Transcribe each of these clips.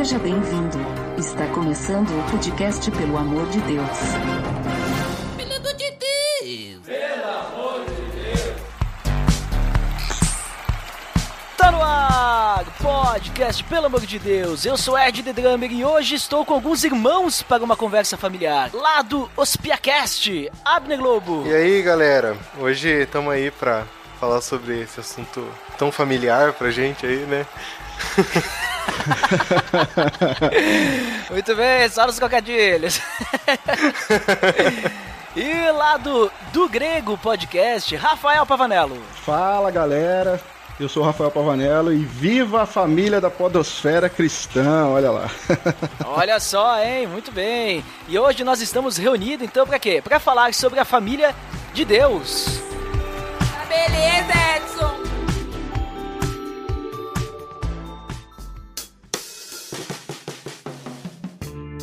Seja bem-vindo. Está começando o podcast Pelo Amor de Deus. Pelo amor de Deus! Tá no ar, podcast Pelo Amor de Deus. Eu sou Ed The Drummer e hoje estou com alguns irmãos para uma conversa familiar. Lá do Ospiacast, Abner Globo. E aí, galera? Hoje estamos aí pra falar sobre esse assunto tão familiar pra gente aí, né? Muito bem, só nos cocadilhos. e lá do, do Grego Podcast, Rafael Pavanello. Fala galera, eu sou o Rafael Pavanello e viva a família da Podosfera Cristã, olha lá. Olha só, hein? Muito bem. E hoje nós estamos reunidos então para quê? Para falar sobre a família de Deus. Beleza, Edson!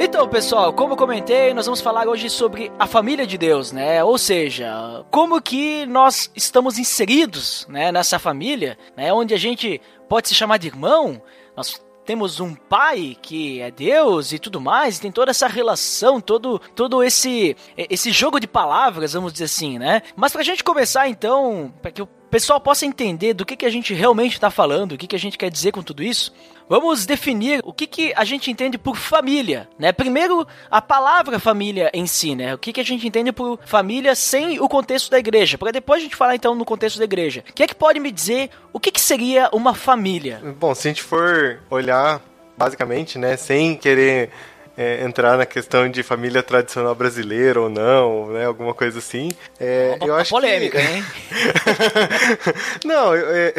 Então, pessoal, como eu comentei, nós vamos falar hoje sobre a família de Deus, né? Ou seja, como que nós estamos inseridos, né, nessa família, né, onde a gente pode se chamar de irmão. Nós temos um pai que é Deus e tudo mais, tem toda essa relação, todo, todo esse, esse jogo de palavras, vamos dizer assim, né? Mas pra gente começar então, para que o pessoal possa entender do que, que a gente realmente está falando, o que, que a gente quer dizer com tudo isso, vamos definir o que, que a gente entende por família, né? Primeiro, a palavra família em si, né? O que, que a gente entende por família sem o contexto da igreja, para depois a gente falar então no contexto da igreja. Quem é que pode me dizer o que, que seria uma família? Bom, se a gente for olhar basicamente, né, sem querer é, entrar na questão de família tradicional brasileira ou não, né, alguma coisa assim. É, Uma eu acho polêmica, que... hein? não, eu- é,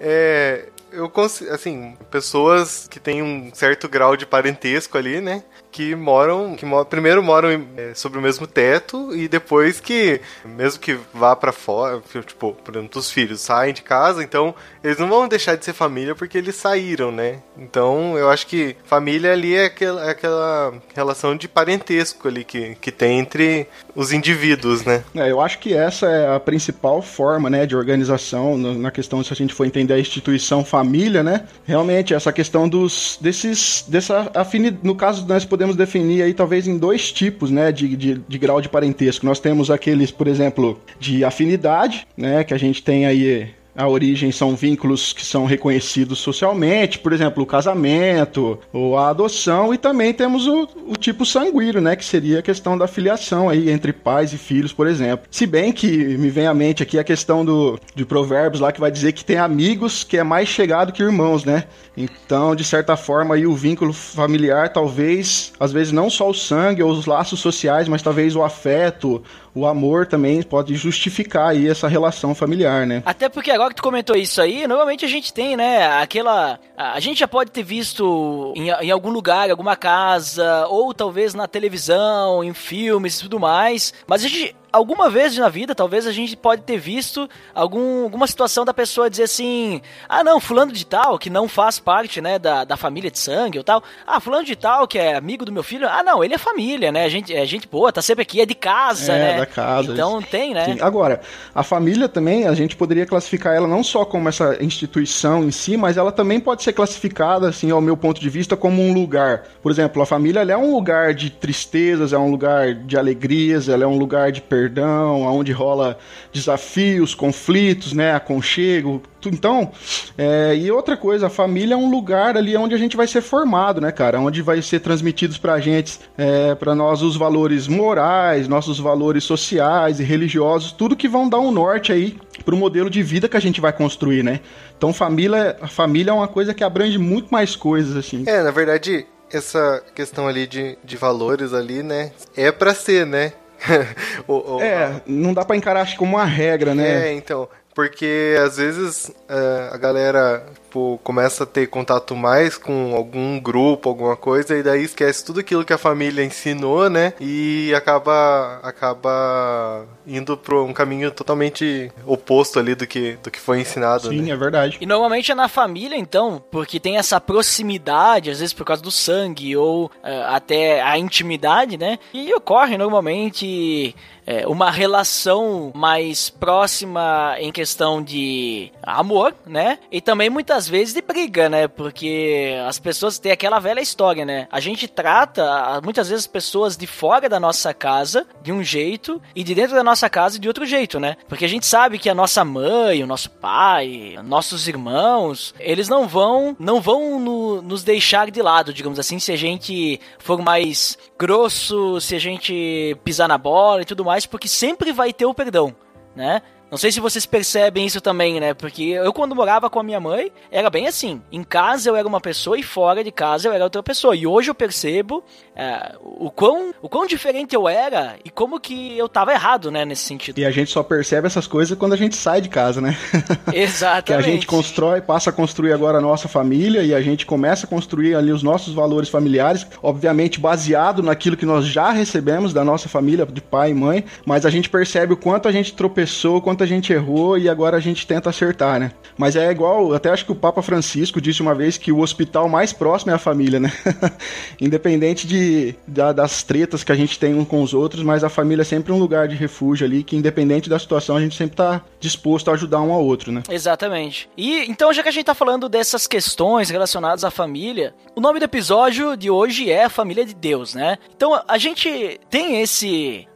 é, eu cons- assim, pessoas que têm um certo grau de parentesco ali, né? Que moram, que primeiro moram é, sobre o mesmo teto e depois que, mesmo que vá pra fora, tipo, por exemplo, os filhos saem de casa, então eles não vão deixar de ser família porque eles saíram, né? Então eu acho que família ali é aquela, é aquela relação de parentesco ali que, que tem entre os indivíduos, né? É, eu acho que essa é a principal forma, né, de organização na questão se a gente for entender a instituição família, né? Realmente essa questão dos desses dessa afinidade, no caso nós podemos definir aí talvez em dois tipos, né, de, de, de grau de parentesco. Nós temos aqueles, por exemplo, de afinidade, né, que a gente tem aí a origem são vínculos que são reconhecidos socialmente, por exemplo, o casamento ou a adoção, e também temos o, o tipo sanguíneo, né, que seria a questão da filiação aí entre pais e filhos, por exemplo. Se bem que me vem à mente aqui a questão do, de provérbios lá que vai dizer que tem amigos que é mais chegado que irmãos, né? Então, de certa forma, aí o vínculo familiar, talvez, às vezes não só o sangue ou os laços sociais, mas talvez o afeto, o amor também pode justificar aí essa relação familiar, né? Até porque agora que tu comentou isso aí, normalmente a gente tem, né, aquela... A gente já pode ter visto em, em algum lugar, alguma casa, ou talvez na televisão, em filmes e tudo mais, mas a gente... Alguma vez na vida, talvez a gente pode ter visto algum, alguma situação da pessoa dizer assim: ah, não, fulano de tal, que não faz parte, né, da, da família de sangue ou tal. Ah, fulano de tal, que é amigo do meu filho. Ah, não, ele é família, né? A gente, é gente boa, tá sempre aqui, é de casa, É, né? da casa, Então tem, né? Sim. Agora, a família também, a gente poderia classificar ela não só como essa instituição em si, mas ela também pode ser classificada, assim, ao meu ponto de vista, como um lugar. Por exemplo, a família é um lugar de tristezas, é um lugar de alegrias, ela é um lugar de perdão, onde rola desafios, conflitos, né, aconchego. Então, é, e outra coisa, a família é um lugar ali onde a gente vai ser formado, né, cara? Onde vai ser transmitidos pra gente, é, pra nós, os valores morais, nossos valores sociais e religiosos, tudo que vão dar um norte aí pro modelo de vida que a gente vai construir, né? Então, família, a família é uma coisa que abrange muito mais coisas, assim. É, na verdade, essa questão ali de, de valores ali, né? É pra ser, né? O- o- É, não dá pra encarar acho, como uma regra, né? É, então. porque às vezes é, a galera tipo, começa a ter contato mais com algum grupo, alguma coisa, e daí esquece tudo aquilo que a família ensinou, né? E acaba acaba indo para um caminho totalmente oposto ali do que, do que foi ensinado. Sim, né? é verdade. E normalmente é na família, então, porque tem essa proximidade, às vezes por causa do sangue ou uh, até a intimidade, né? E ocorre normalmente é, uma relação mais próxima em questão de amor, né? E também muitas vezes de briga, né? Porque as pessoas têm aquela velha história, né? A gente trata muitas vezes pessoas de fora da nossa casa de um jeito e de dentro da nossa casa de outro jeito, né? Porque a gente sabe que a nossa mãe, o nosso pai, nossos irmãos, eles não vão não vão no, nos deixar de lado, digamos assim, se a gente for mais grosso, se a gente pisar na bola e tudo mais, porque sempre vai ter o perdão, né? Não sei se vocês percebem isso também, né? Porque eu, quando morava com a minha mãe, era bem assim. Em casa eu era uma pessoa e fora de casa eu era outra pessoa. E hoje eu percebo é, o, quão, o quão diferente eu era e como que eu tava errado, né? Nesse sentido. E a gente só percebe essas coisas quando a gente sai de casa, né? Exatamente. que a gente constrói, passa a construir agora a nossa família e a gente começa a construir ali os nossos valores familiares, obviamente baseado naquilo que nós já recebemos da nossa família, de pai e mãe, mas a gente percebe o quanto a gente tropeçou, o quanto a gente errou e agora a gente tenta acertar, né? Mas é igual, até acho que o Papa Francisco disse uma vez que o hospital mais próximo é a família, né? Independente de, da, das tretas que a gente tem um com os outros, mas a família é sempre um lugar de refúgio ali, que independente da situação, a gente sempre tá disposto a ajudar um ao outro, né? Exatamente. E então, já que a gente tá falando dessas questões relacionadas à família, o nome do episódio de hoje é Família de Deus, né? Então, a gente tem esse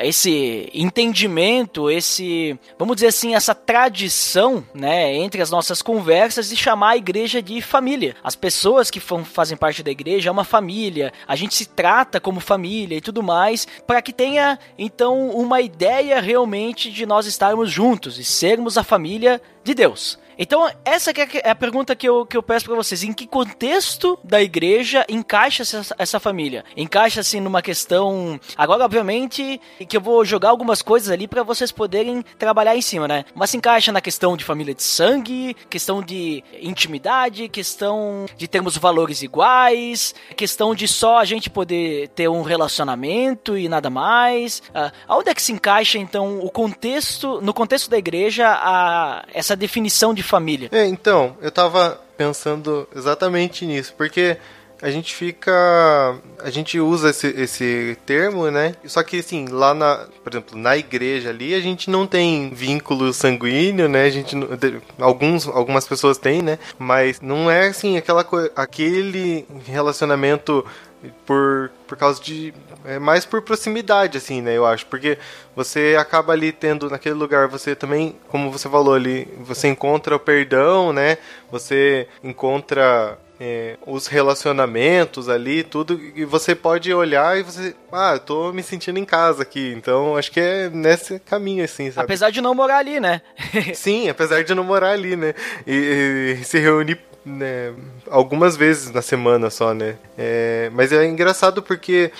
esse entendimento, esse, vamos dizer assim, essa tradição, né, entre as nossas conversas de chamar a igreja de família. As pessoas que fazem parte da igreja é uma família, a gente se trata como família e tudo mais, para que tenha então uma ideia realmente de nós estarmos juntos e sermos a família de Deus. Então, essa é a pergunta que eu, que eu peço para vocês. Em que contexto da igreja encaixa essa, essa família? Encaixa-se numa questão. Agora, obviamente, que eu vou jogar algumas coisas ali para vocês poderem trabalhar em cima, né? Mas se encaixa na questão de família de sangue, questão de intimidade, questão de termos valores iguais, questão de só a gente poder ter um relacionamento e nada mais. Uh, aonde é que se encaixa, então, o contexto, no contexto da igreja, a, essa definição de família. É, então, eu tava pensando exatamente nisso, porque a gente fica. A gente usa esse, esse termo, né? Só que, assim, lá na. Por exemplo, na igreja ali, a gente não tem vínculo sanguíneo, né? A gente. Alguns, algumas pessoas têm, né? Mas não é, assim, aquela aquele relacionamento por, por causa de. É mais por proximidade, assim, né? Eu acho. Porque você acaba ali tendo naquele lugar, você também, como você falou ali, você encontra o perdão, né? Você encontra. É, os relacionamentos ali, tudo, e você pode olhar e você, ah, eu tô me sentindo em casa aqui, então acho que é nesse caminho, assim, sabe? Apesar de não morar ali, né? Sim, apesar de não morar ali, né? E, e se reunir né, algumas vezes na semana só, né? É, mas é engraçado porque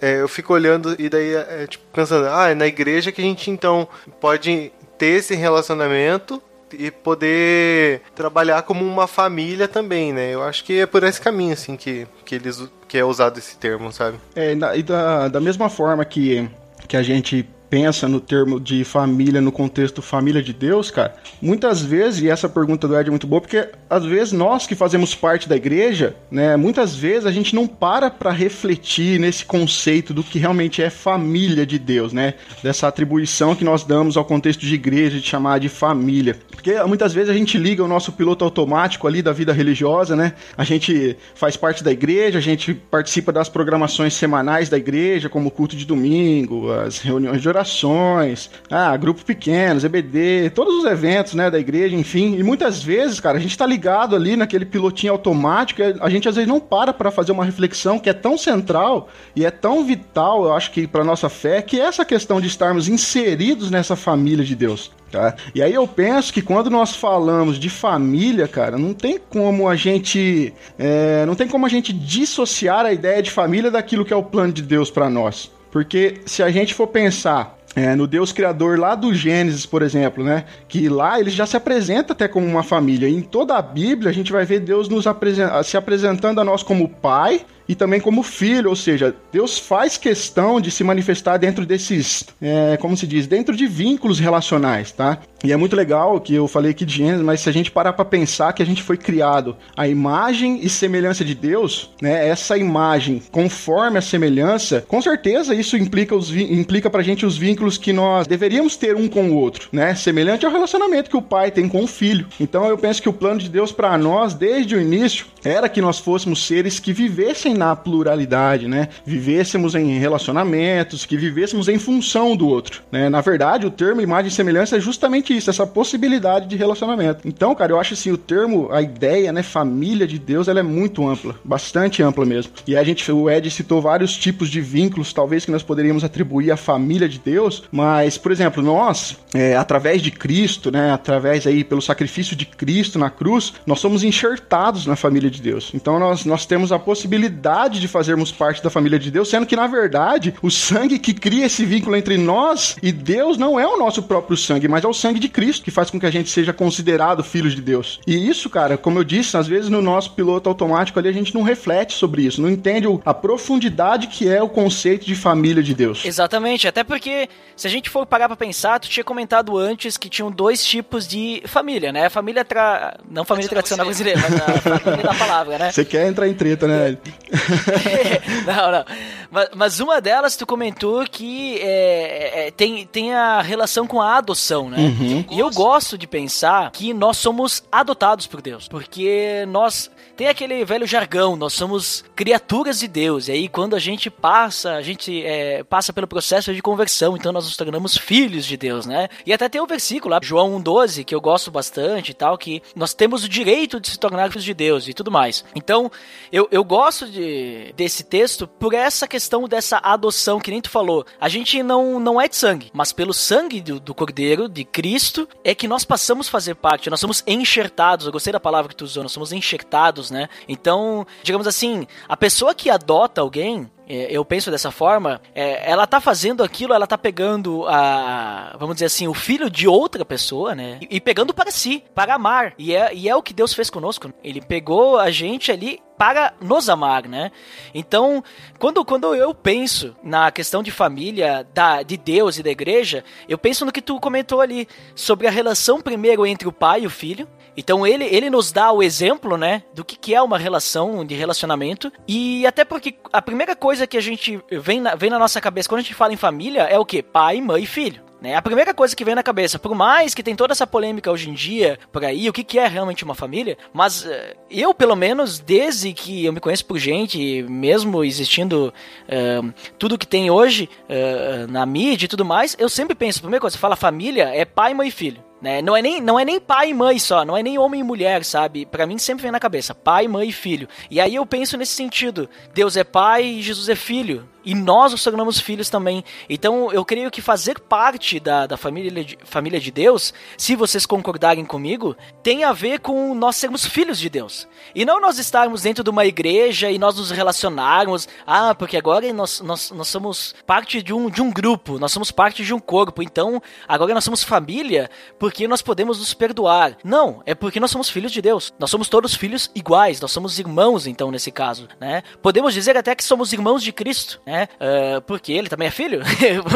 é, eu fico olhando e daí é, tipo, pensando, ah, é na igreja que a gente então pode ter esse relacionamento e poder trabalhar como uma família também, né? Eu acho que é por esse caminho, assim, que, que, eles, que é usado esse termo, sabe? É, e da, da mesma forma que, que a gente pensa no termo de família no contexto família de Deus, cara, muitas vezes, e essa pergunta do Ed é muito boa, porque às vezes nós que fazemos parte da igreja, né, muitas vezes a gente não para para refletir nesse conceito do que realmente é família de Deus, né? Dessa atribuição que nós damos ao contexto de igreja, de chamar de família. Porque muitas vezes a gente liga o nosso piloto automático ali da vida religiosa, né? A gente faz parte da igreja, a gente participa das programações semanais da igreja, como o culto de domingo, as reuniões de oração, celebrações, ah, grupo pequenos, EBD, todos os eventos, né, da igreja, enfim. E muitas vezes, cara, a gente tá ligado ali naquele pilotinho automático, a gente às vezes não para para fazer uma reflexão que é tão central e é tão vital, eu acho que para nossa fé, que é essa questão de estarmos inseridos nessa família de Deus. Tá? E aí eu penso que quando nós falamos de família, cara, não tem como a gente é, não tem como a gente dissociar a ideia de família daquilo que é o plano de Deus para nós. Porque se a gente for pensar é, no Deus Criador lá do Gênesis, por exemplo, né? Que lá ele já se apresenta até como uma família. E em toda a Bíblia a gente vai ver Deus nos apresen se apresentando a nós como pai e também como filho, ou seja, Deus faz questão de se manifestar dentro desses, é, como se diz, dentro de vínculos relacionais, tá? E é muito legal que eu falei aqui de Gênesis, mas se a gente parar para pensar que a gente foi criado a imagem e semelhança de Deus, né? Essa imagem conforme a semelhança, com certeza isso implica os implica pra gente os vínculos que nós deveríamos ter um com o outro, né? Semelhante ao relacionamento que o pai tem com o filho. Então eu penso que o plano de Deus para nós desde o início era que nós fôssemos seres que vivessem na pluralidade, né? Vivêssemos em relacionamentos, que vivêssemos em função do outro, né? Na verdade, o termo imagem e semelhança é justamente isso, essa possibilidade de relacionamento. Então, cara, eu acho assim, o termo, a ideia, né, família de Deus, ela é muito ampla, bastante ampla mesmo. E a gente, o Ed citou vários tipos de vínculos, talvez que nós poderíamos atribuir à família de Deus, mas, por exemplo, nós, é, através de Cristo, né, através aí pelo sacrifício de Cristo na cruz, nós somos enxertados na família de Deus. Então nós, nós temos a possibilidade de fazermos parte da família de Deus, sendo que, na verdade, o sangue que cria esse vínculo entre nós e Deus não é o nosso próprio sangue, mas é o sangue de Cristo que faz com que a gente seja considerado filhos de Deus. E isso, cara, como eu disse, às vezes no nosso piloto automático ali a gente não reflete sobre isso, não entende a profundidade que é o conceito de família de Deus. Exatamente, até porque se a gente for parar pra pensar, tu tinha comentado antes que tinham dois tipos de família, né? Família tra... não família tradicional brasileira, mas a família da palavra, né? Você quer entrar em treta, né? não, não. Mas, mas, uma delas tu comentou que é, é, tem, tem a relação com a adoção, né? Uhum. E eu gosto de pensar que nós somos adotados por Deus. Porque nós. Tem aquele velho jargão, nós somos criaturas de Deus. E aí, quando a gente passa, a gente é, passa pelo processo de conversão, então nós nos tornamos filhos de Deus, né? E até tem um versículo lá, João 1,12, que eu gosto bastante e tal, que nós temos o direito de se tornar filhos de Deus e tudo mais. Então, eu, eu gosto de, desse texto por essa questão dessa adoção, que nem tu falou. A gente não, não é de sangue, mas pelo sangue do, do Cordeiro, de Cristo, é que nós passamos a fazer parte, nós somos enxertados. Eu gostei da palavra que tu usou, nós somos enxertados, né? Então, digamos assim, a pessoa que adota alguém, é, eu penso dessa forma, é, ela tá fazendo aquilo, ela tá pegando a, vamos dizer assim, o filho de outra pessoa, né? E pegando para si, para amar. E é, e é o que Deus fez conosco. Ele pegou a gente ali para nos amar, né? Então, quando, quando eu penso na questão de família, da, de Deus e da igreja, eu penso no que tu comentou ali, sobre a relação primeiro entre o pai e o filho, então ele, ele nos dá o exemplo, né, do que, que é uma relação de relacionamento. E até porque a primeira coisa que a gente vem na, vem na nossa cabeça quando a gente fala em família é o que? Pai, mãe e filho. Né? A primeira coisa que vem na cabeça, por mais que tem toda essa polêmica hoje em dia por aí, o que, que é realmente uma família, mas uh, eu, pelo menos, desde que eu me conheço por gente, mesmo existindo uh, tudo que tem hoje uh, na mídia e tudo mais, eu sempre penso, a primeira coisa, fala família, é pai, mãe e filho. Né? Não, é nem, não é nem pai e mãe só, não é nem homem e mulher, sabe? Para mim sempre vem na cabeça, pai, mãe e filho. E aí eu penso nesse sentido, Deus é pai e Jesus é filho. E nós nos tornamos filhos também. Então eu creio que fazer parte da, da família, de, família de Deus, se vocês concordarem comigo, tem a ver com nós sermos filhos de Deus. E não nós estarmos dentro de uma igreja e nós nos relacionarmos, ah, porque agora nós, nós, nós somos parte de um, de um grupo, nós somos parte de um corpo, então agora nós somos família, porque porque nós podemos nos perdoar. Não, é porque nós somos filhos de Deus. Nós somos todos filhos iguais, nós somos irmãos, então, nesse caso, né? Podemos dizer até que somos irmãos de Cristo, né? Uh, porque ele também é filho.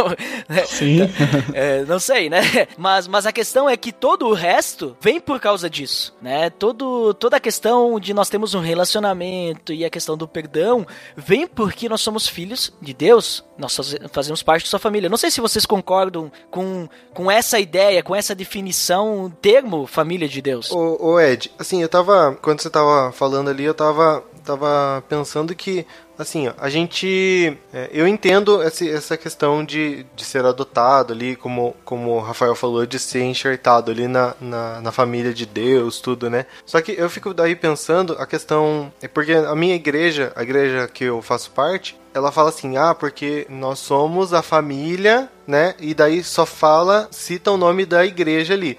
Sim. uh, não sei, né? Mas, mas a questão é que todo o resto vem por causa disso, né? Todo, toda a questão de nós termos um relacionamento e a questão do perdão vem porque nós somos filhos de Deus. Nós fazemos parte da sua família. Não sei se vocês concordam com, com essa ideia, com essa definição definição, termo família de Deus. Ô, ô, Ed, assim, eu tava. Quando você tava falando ali, eu tava, tava pensando que. Assim, ó, a gente. É, eu entendo essa, essa questão de, de ser adotado ali, como, como o Rafael falou, de ser enxertado ali na, na, na família de Deus, tudo, né? Só que eu fico daí pensando a questão. É porque a minha igreja, a igreja que eu faço parte, ela fala assim: ah, porque nós somos a família né? E daí só fala, cita o nome da igreja ali.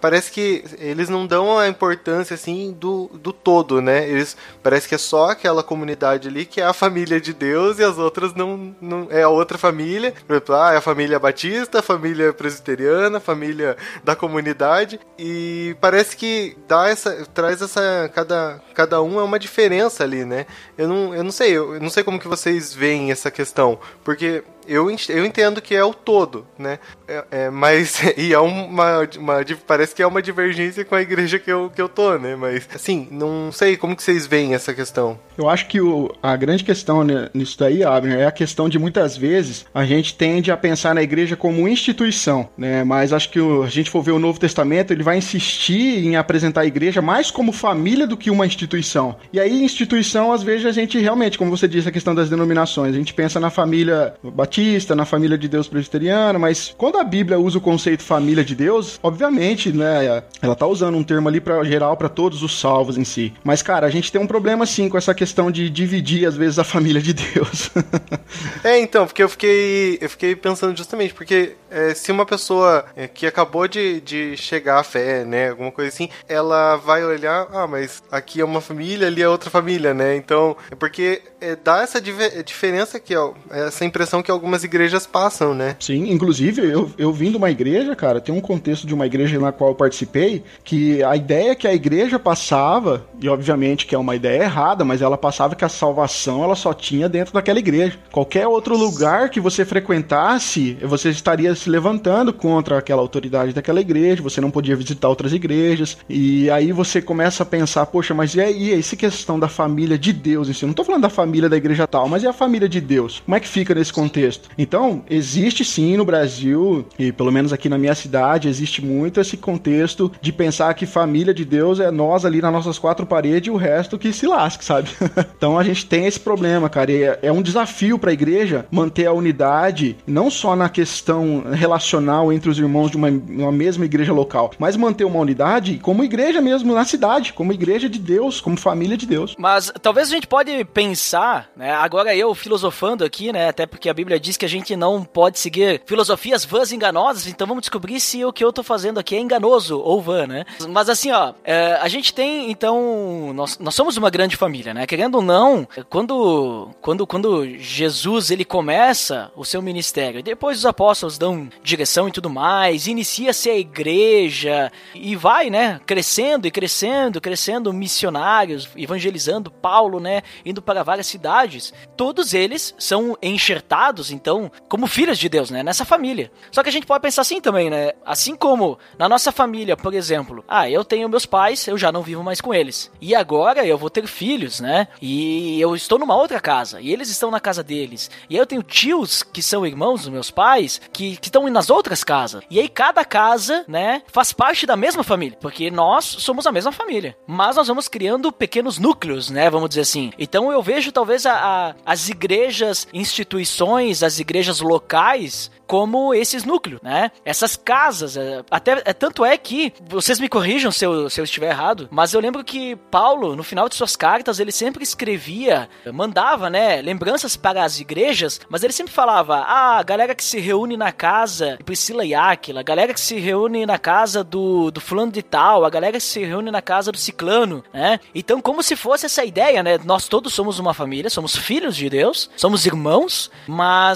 Parece que eles não dão a importância assim do, do todo, né? Eles parece que é só aquela comunidade ali que é a família de Deus e as outras não, não é a outra família. Por exemplo, ah, é a família batista, a família presbiteriana, a família da comunidade e parece que dá essa traz essa cada cada um é uma diferença ali, né? Eu não, eu não sei, eu não sei como que vocês veem essa questão, porque eu, eu entendo que é o todo, né? É, é, mas, e é uma, uma, parece que é uma divergência com a igreja que eu, que eu tô, né? Mas, assim, não sei como que vocês veem essa questão. Eu acho que o, a grande questão nisso daí, Abner, é a questão de muitas vezes a gente tende a pensar na igreja como instituição, né? Mas acho que o, a gente for ver o Novo Testamento, ele vai insistir em apresentar a igreja mais como família do que uma instituição. E aí, instituição, às vezes a gente realmente, como você disse, a questão das denominações, a gente pensa na família batista, na família de Deus presbiteriana, mas quando a Bíblia usa o conceito família de Deus, obviamente, né, ela tá usando um termo ali para geral para todos os salvos em si. Mas cara, a gente tem um problema sim com essa questão de dividir às vezes a família de Deus. é, então, porque eu fiquei eu fiquei pensando justamente porque é, se uma pessoa é, que acabou de, de chegar à fé, né, alguma coisa assim, ela vai olhar, ah, mas aqui é uma família, ali é outra família, né? Então, é porque é, dá essa diferença que ó, essa impressão que algumas igrejas passam, né? Sim, inclusive eu, eu vim de uma igreja, cara, tem um contexto de uma igreja na qual eu participei, que a ideia que a igreja passava, e obviamente que é uma ideia errada, mas ela passava que a salvação ela só tinha dentro daquela igreja. Qualquer outro lugar que você frequentasse, você estaria se levantando contra aquela autoridade daquela igreja, você não podia visitar outras igrejas, e aí você começa a pensar, poxa, mas e aí, essa questão da família de Deus em si? Não tô falando da família da igreja tal, mas e a família de Deus? Como é que fica nesse contexto? Então, existe sim no Brasil, e pelo menos aqui na minha cidade, existe muito esse contexto de pensar que família de Deus é nós ali nas nossas quatro paredes e o resto que se lasque, sabe? então a gente tem esse problema, cara, e é, é um desafio para a igreja manter a unidade, não só na questão relacional entre os irmãos de uma, uma mesma igreja local, mas manter uma unidade como igreja mesmo na cidade, como igreja de Deus, como família de Deus. Mas talvez a gente pode pensar, né, agora eu filosofando aqui, né, até porque a Bíblia diz que a gente não pode seguir filosofias vãs enganosas, então vamos descobrir se o que eu tô fazendo aqui é enganoso ou vã, né? Mas assim, ó, é, a gente tem, então, nós, nós somos uma grande família, né? Querendo ou não, quando, quando, quando Jesus, ele começa o seu ministério, depois os apóstolos dão direção e tudo mais, inicia-se a igreja e vai, né, crescendo e crescendo, crescendo missionários, evangelizando Paulo, né, indo para várias cidades. Todos eles são enxertados, então, como filhos de Deus, né, nessa família. Só que a gente pode pensar assim também, né, assim como na nossa família, por exemplo, ah, eu tenho meus pais, eu já não vivo mais com eles. E agora eu vou ter filhos, né? E eu estou numa outra casa, e eles estão na casa deles. E aí eu tenho tios que são irmãos dos meus pais, que, que estão nas outras casas. E aí cada casa, né, faz parte da mesma família, porque nós somos a mesma família. Mas nós vamos criando pequenos núcleos, né, vamos dizer assim. Então eu vejo talvez a, a as igrejas, instituições, as igrejas locais como esses núcleos, né? Essas casas. É, até é, tanto é que vocês me corrijam se eu, se eu estiver errado, mas eu lembro que Paulo, no final de suas cartas, ele sempre escrevia, mandava, né, lembranças para as igrejas, mas ele sempre falava: ah, a galera que se reúne na casa de Priscila e Áquila, a galera que se reúne na casa do, do fulano de tal, a galera que se reúne na casa do ciclano, né? Então, como se fosse essa ideia, né? Nós todos somos uma família, somos filhos de Deus, somos irmãos, mas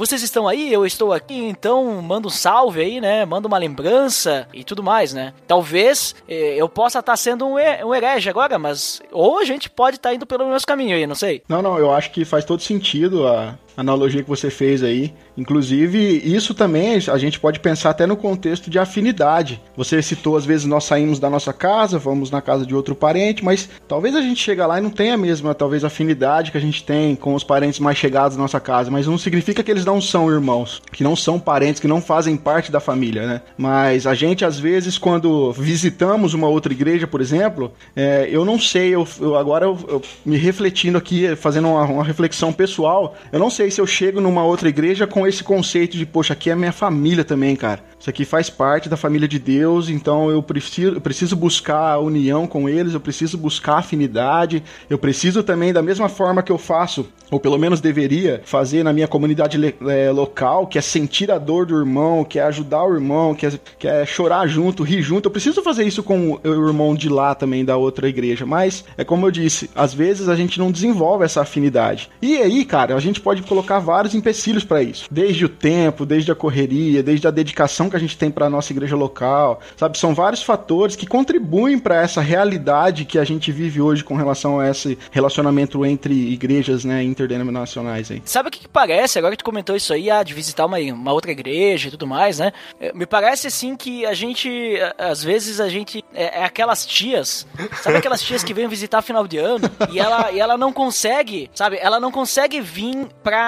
vocês estão aí, eu estou aqui, então manda um salve aí, né? Manda uma lembrança e tudo mais, né? Talvez eh, eu possa estar sendo um, herege agora, mas ou a gente pode estar indo pelo mesmo caminho aí, não sei. Não, não, eu acho que faz todo sentido a, analogia que você fez aí. Inclusive, isso também a gente pode pensar até no contexto de afinidade. Você citou, às vezes, nós saímos da nossa casa, vamos na casa de outro parente, mas talvez a gente chega lá e não tenha a mesma, talvez, afinidade que a gente tem com os parentes mais chegados da nossa casa. Mas não significa que eles não são irmãos, que não são parentes, que não fazem parte da família, né? Mas a gente, às vezes, quando visitamos uma outra igreja, por exemplo, é, eu não sei, eu, eu agora eu, eu, me refletindo aqui, fazendo uma, uma reflexão pessoal, eu não sei sei se eu chego numa outra igreja com esse conceito de, poxa, aqui é minha família também, cara. Isso aqui faz parte da família de Deus, então eu preciso, eu preciso buscar a união com eles, eu preciso buscar afinidade, eu preciso também, da mesma forma que eu faço, ou pelo menos deveria fazer na minha comunidade é, local, que é sentir a dor do irmão, que é ajudar o irmão, que é, que é chorar junto, rir junto. Eu preciso fazer isso com o irmão de lá também, da outra igreja. Mas, é como eu disse, às vezes a gente não desenvolve essa afinidade. E aí, cara, a gente pode colocar vários empecilhos para isso. Desde o tempo, desde a correria, desde a dedicação que a gente tem para nossa igreja local, sabe? São vários fatores que contribuem para essa realidade que a gente vive hoje com relação a esse relacionamento entre igrejas, né, interdenominacionais aí. Sabe o que, que parece, agora que tu comentou isso aí, ah, de visitar uma, uma outra igreja e tudo mais, né? É, me parece assim que a gente, às vezes a gente é, é aquelas tias, sabe aquelas tias que vêm visitar final de ano e ela, e ela não consegue, sabe? Ela não consegue vir pra,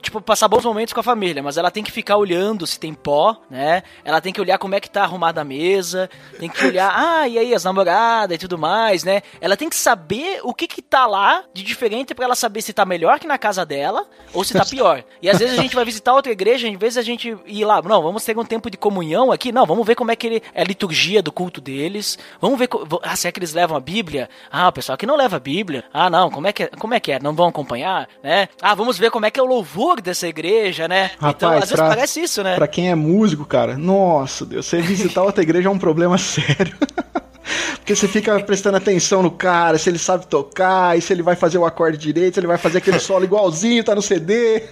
tipo, passar bons momentos com a família, mas ela tem que ficar olhando se tem pó, né? Ela tem que olhar como é que tá arrumada a mesa, tem que olhar, ah, e aí as namoradas e tudo mais, né? Ela tem que saber o que que tá lá de diferente para ela saber se tá melhor que na casa dela ou se tá pior. E às vezes a gente vai visitar outra igreja, em vez de a gente ir lá, não, vamos ter um tempo de comunhão aqui, não, vamos ver como é que ele, é a liturgia do culto deles, vamos ver, ah, se é que eles levam a Bíblia? Ah, o pessoal que não leva a Bíblia. Ah, não, como é que é, como é que é? Não vão acompanhar, né? Ah, vamos ver como é que é o louvor dessa igreja, né? Rapaz, então, às vezes parece isso, né? Pra quem é músico, cara, cara. Nossa, Deus, você visitar outra igreja é um problema sério. Porque você fica prestando atenção no cara, se ele sabe tocar, e se ele vai fazer o acorde direito, se ele vai fazer aquele solo igualzinho, tá no CD.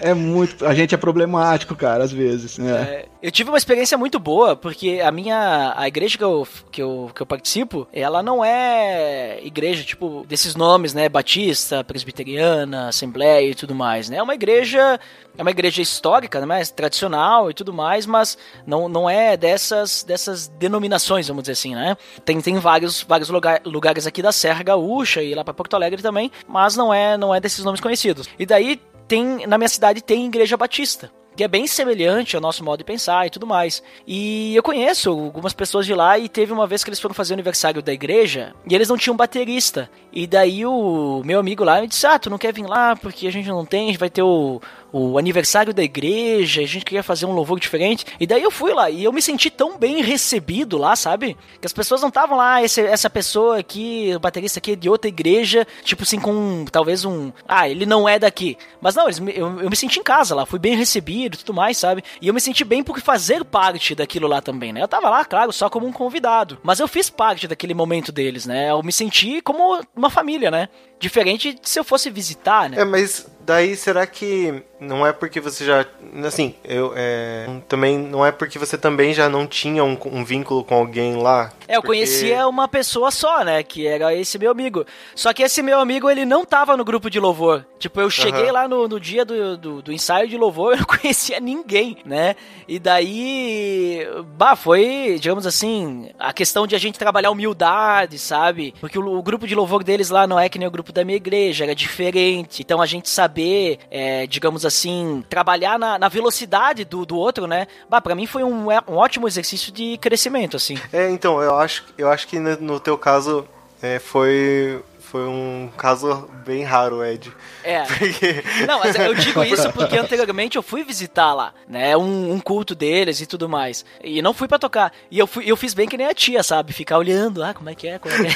É muito. A gente é problemático, cara, às vezes. Né? É, eu tive uma experiência muito boa, porque a minha. A igreja que eu, que, eu, que eu participo, ela não é igreja, tipo, desses nomes, né? Batista, presbiteriana, assembleia e tudo mais, né? É uma igreja. É uma igreja histórica, né, tradicional e tudo mais, mas não, não é dessas, dessas denominações, vamos dizer assim, né? Tem, tem vários, vários lugar, lugares aqui da Serra Gaúcha e lá para Porto Alegre também, mas não é, não é desses nomes conhecidos. E daí tem na minha cidade tem igreja batista que é bem semelhante ao nosso modo de pensar e tudo mais. E eu conheço algumas pessoas de lá e teve uma vez que eles foram fazer o aniversário da igreja e eles não tinham baterista. E daí o meu amigo lá me disse: Ah, tu não quer vir lá porque a gente não tem, a gente vai ter o, o aniversário da igreja, a gente queria fazer um louvor diferente. E daí eu fui lá e eu me senti tão bem recebido lá, sabe? Que as pessoas não estavam lá, esse, essa pessoa aqui, o baterista aqui é de outra igreja, tipo assim, com talvez um. Ah, ele não é daqui. Mas não, eles, eu, eu me senti em casa lá, fui bem recebido e tudo mais, sabe? E eu me senti bem por fazer parte daquilo lá também, né? Eu tava lá, claro, só como um convidado. Mas eu fiz parte daquele momento deles, né? Eu me senti como uma família, né? Diferente de se eu fosse visitar, né? É, mas daí será que não é porque você já. Assim, eu. É, também não é porque você também já não tinha um, um vínculo com alguém lá? É, eu porque... conhecia uma pessoa só, né? Que era esse meu amigo. Só que esse meu amigo, ele não tava no grupo de louvor. Tipo, eu cheguei uhum. lá no, no dia do, do, do, ensaio de louvor, eu não conhecia ninguém, né? E daí. Bah, foi, digamos assim, a questão de a gente trabalhar humildade, sabe? Porque o, o grupo de louvor deles lá não é que nem o grupo da minha igreja, era diferente. Então a gente saber, é, digamos assim, trabalhar na, na velocidade do, do outro, né? Bah, pra mim foi um, um ótimo exercício de crescimento, assim. É, então, eu acho, eu acho que no teu caso é, foi foi um caso bem raro, Ed. É. Porque... Não, mas eu digo isso porque anteriormente eu fui visitar lá, né? Um, um, culto deles e tudo mais. E não fui para tocar. E eu, fui, eu fiz bem que nem a tia, sabe? Ficar olhando, ah, como é que é, como é que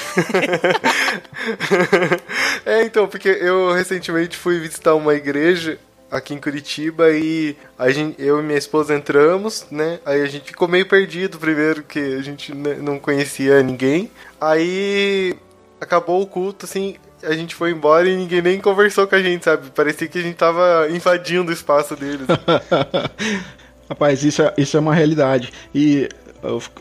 é. é, então, porque eu recentemente fui visitar uma igreja aqui em Curitiba e a gente, eu e minha esposa entramos, né? Aí a gente ficou meio perdido primeiro que a gente não conhecia ninguém. Aí acabou o culto, assim, a gente foi embora e ninguém nem conversou com a gente, sabe? Parecia que a gente tava invadindo o espaço deles. Rapaz, isso é, isso é uma realidade. E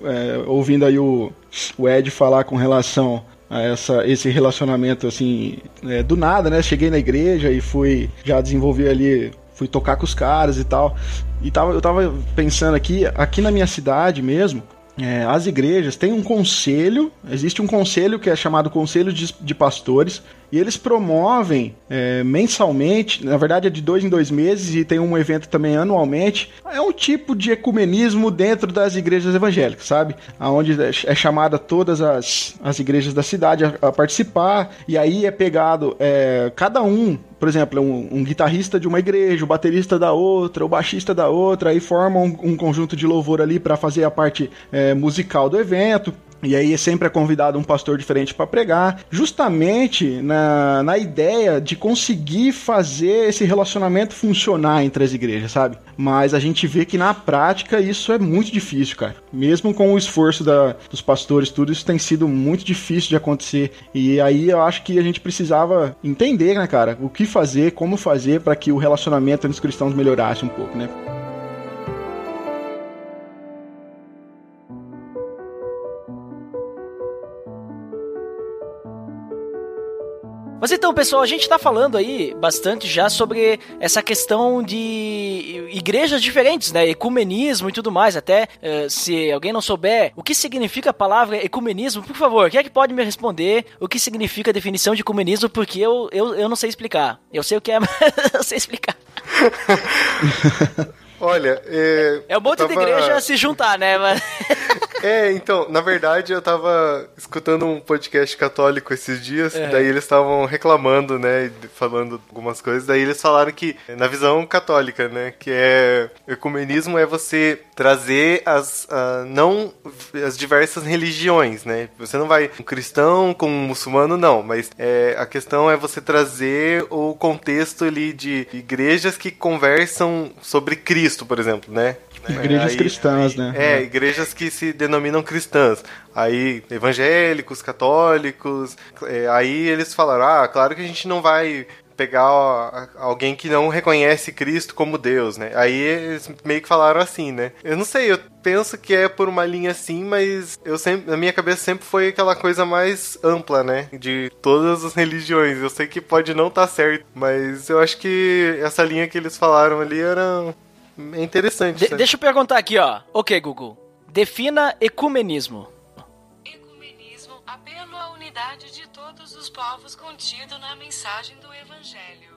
é, ouvindo aí o, o Ed falar com relação a essa, esse relacionamento assim, é, do nada, né? Cheguei na igreja e fui já desenvolver ali, fui tocar com os caras e tal. E tava, eu tava pensando aqui, aqui na minha cidade mesmo, é, as igrejas têm um conselho, existe um conselho que é chamado Conselho de, de Pastores, E eles promovem é, mensalmente, na verdade é de dois em dois meses e tem um evento também anualmente. É um tipo de ecumenismo dentro das igrejas evangélicas, sabe? Onde é chamada todas as, as igrejas da cidade a, a participar e aí é pegado é, cada um por exemplo, um, um, guitarrista de uma igreja, o baterista da outra, o baixista da outra, aí formam um, um conjunto de louvor ali para fazer a parte é, musical do evento. E aí sempre é convidado um pastor diferente para pregar, justamente na, na ideia de conseguir fazer esse relacionamento funcionar entre as igrejas, sabe? Mas a gente vê que na prática isso é muito difícil, cara. Mesmo com o esforço da, dos pastores, tudo isso tem sido muito difícil de acontecer. E aí eu acho que a gente precisava entender, né, cara, o que fazer, como fazer para que o relacionamento entre os cristãos melhorasse um pouco, né? Mas então, pessoal, a gente está falando aí bastante já sobre essa questão de igrejas diferentes, né? Ecumenismo e tudo mais. Até uh, se alguém não souber o que significa a palavra ecumenismo, por favor, quem é que pode me responder o que significa a definição de ecumenismo? Porque eu, eu, eu não sei explicar. Eu sei o que é, mas eu sei explicar. Olha, é. É um monte tava... de igreja se juntar, né? Mas... É, então, na verdade eu tava escutando um podcast católico esses dias, é. daí eles estavam reclamando, né, falando algumas coisas, daí eles falaram que, na visão católica, né, que é, ecumenismo é você trazer as, não, as diversas religiões, né, você não vai um cristão com um muçulmano, não, mas é, a questão é você trazer o contexto ali de igrejas que conversam sobre Cristo, por exemplo, né, Igrejas aí, cristãs, né? É, igrejas que se denominam cristãs. Aí, evangélicos, católicos. É, aí eles falaram: ah, claro que a gente não vai pegar alguém que não reconhece Cristo como Deus, né? Aí eles meio que falaram assim, né? Eu não sei, eu penso que é por uma linha assim, mas eu sempre, na minha cabeça sempre foi aquela coisa mais ampla, né? De todas as religiões. Eu sei que pode não estar tá certo, mas eu acho que essa linha que eles falaram ali era é interessante. De deixa eu perguntar aqui, ó. Ok, Google. Defina ecumenismo. Ecumenismo, apelo à unidade de todos os povos contido na mensagem do Evangelho.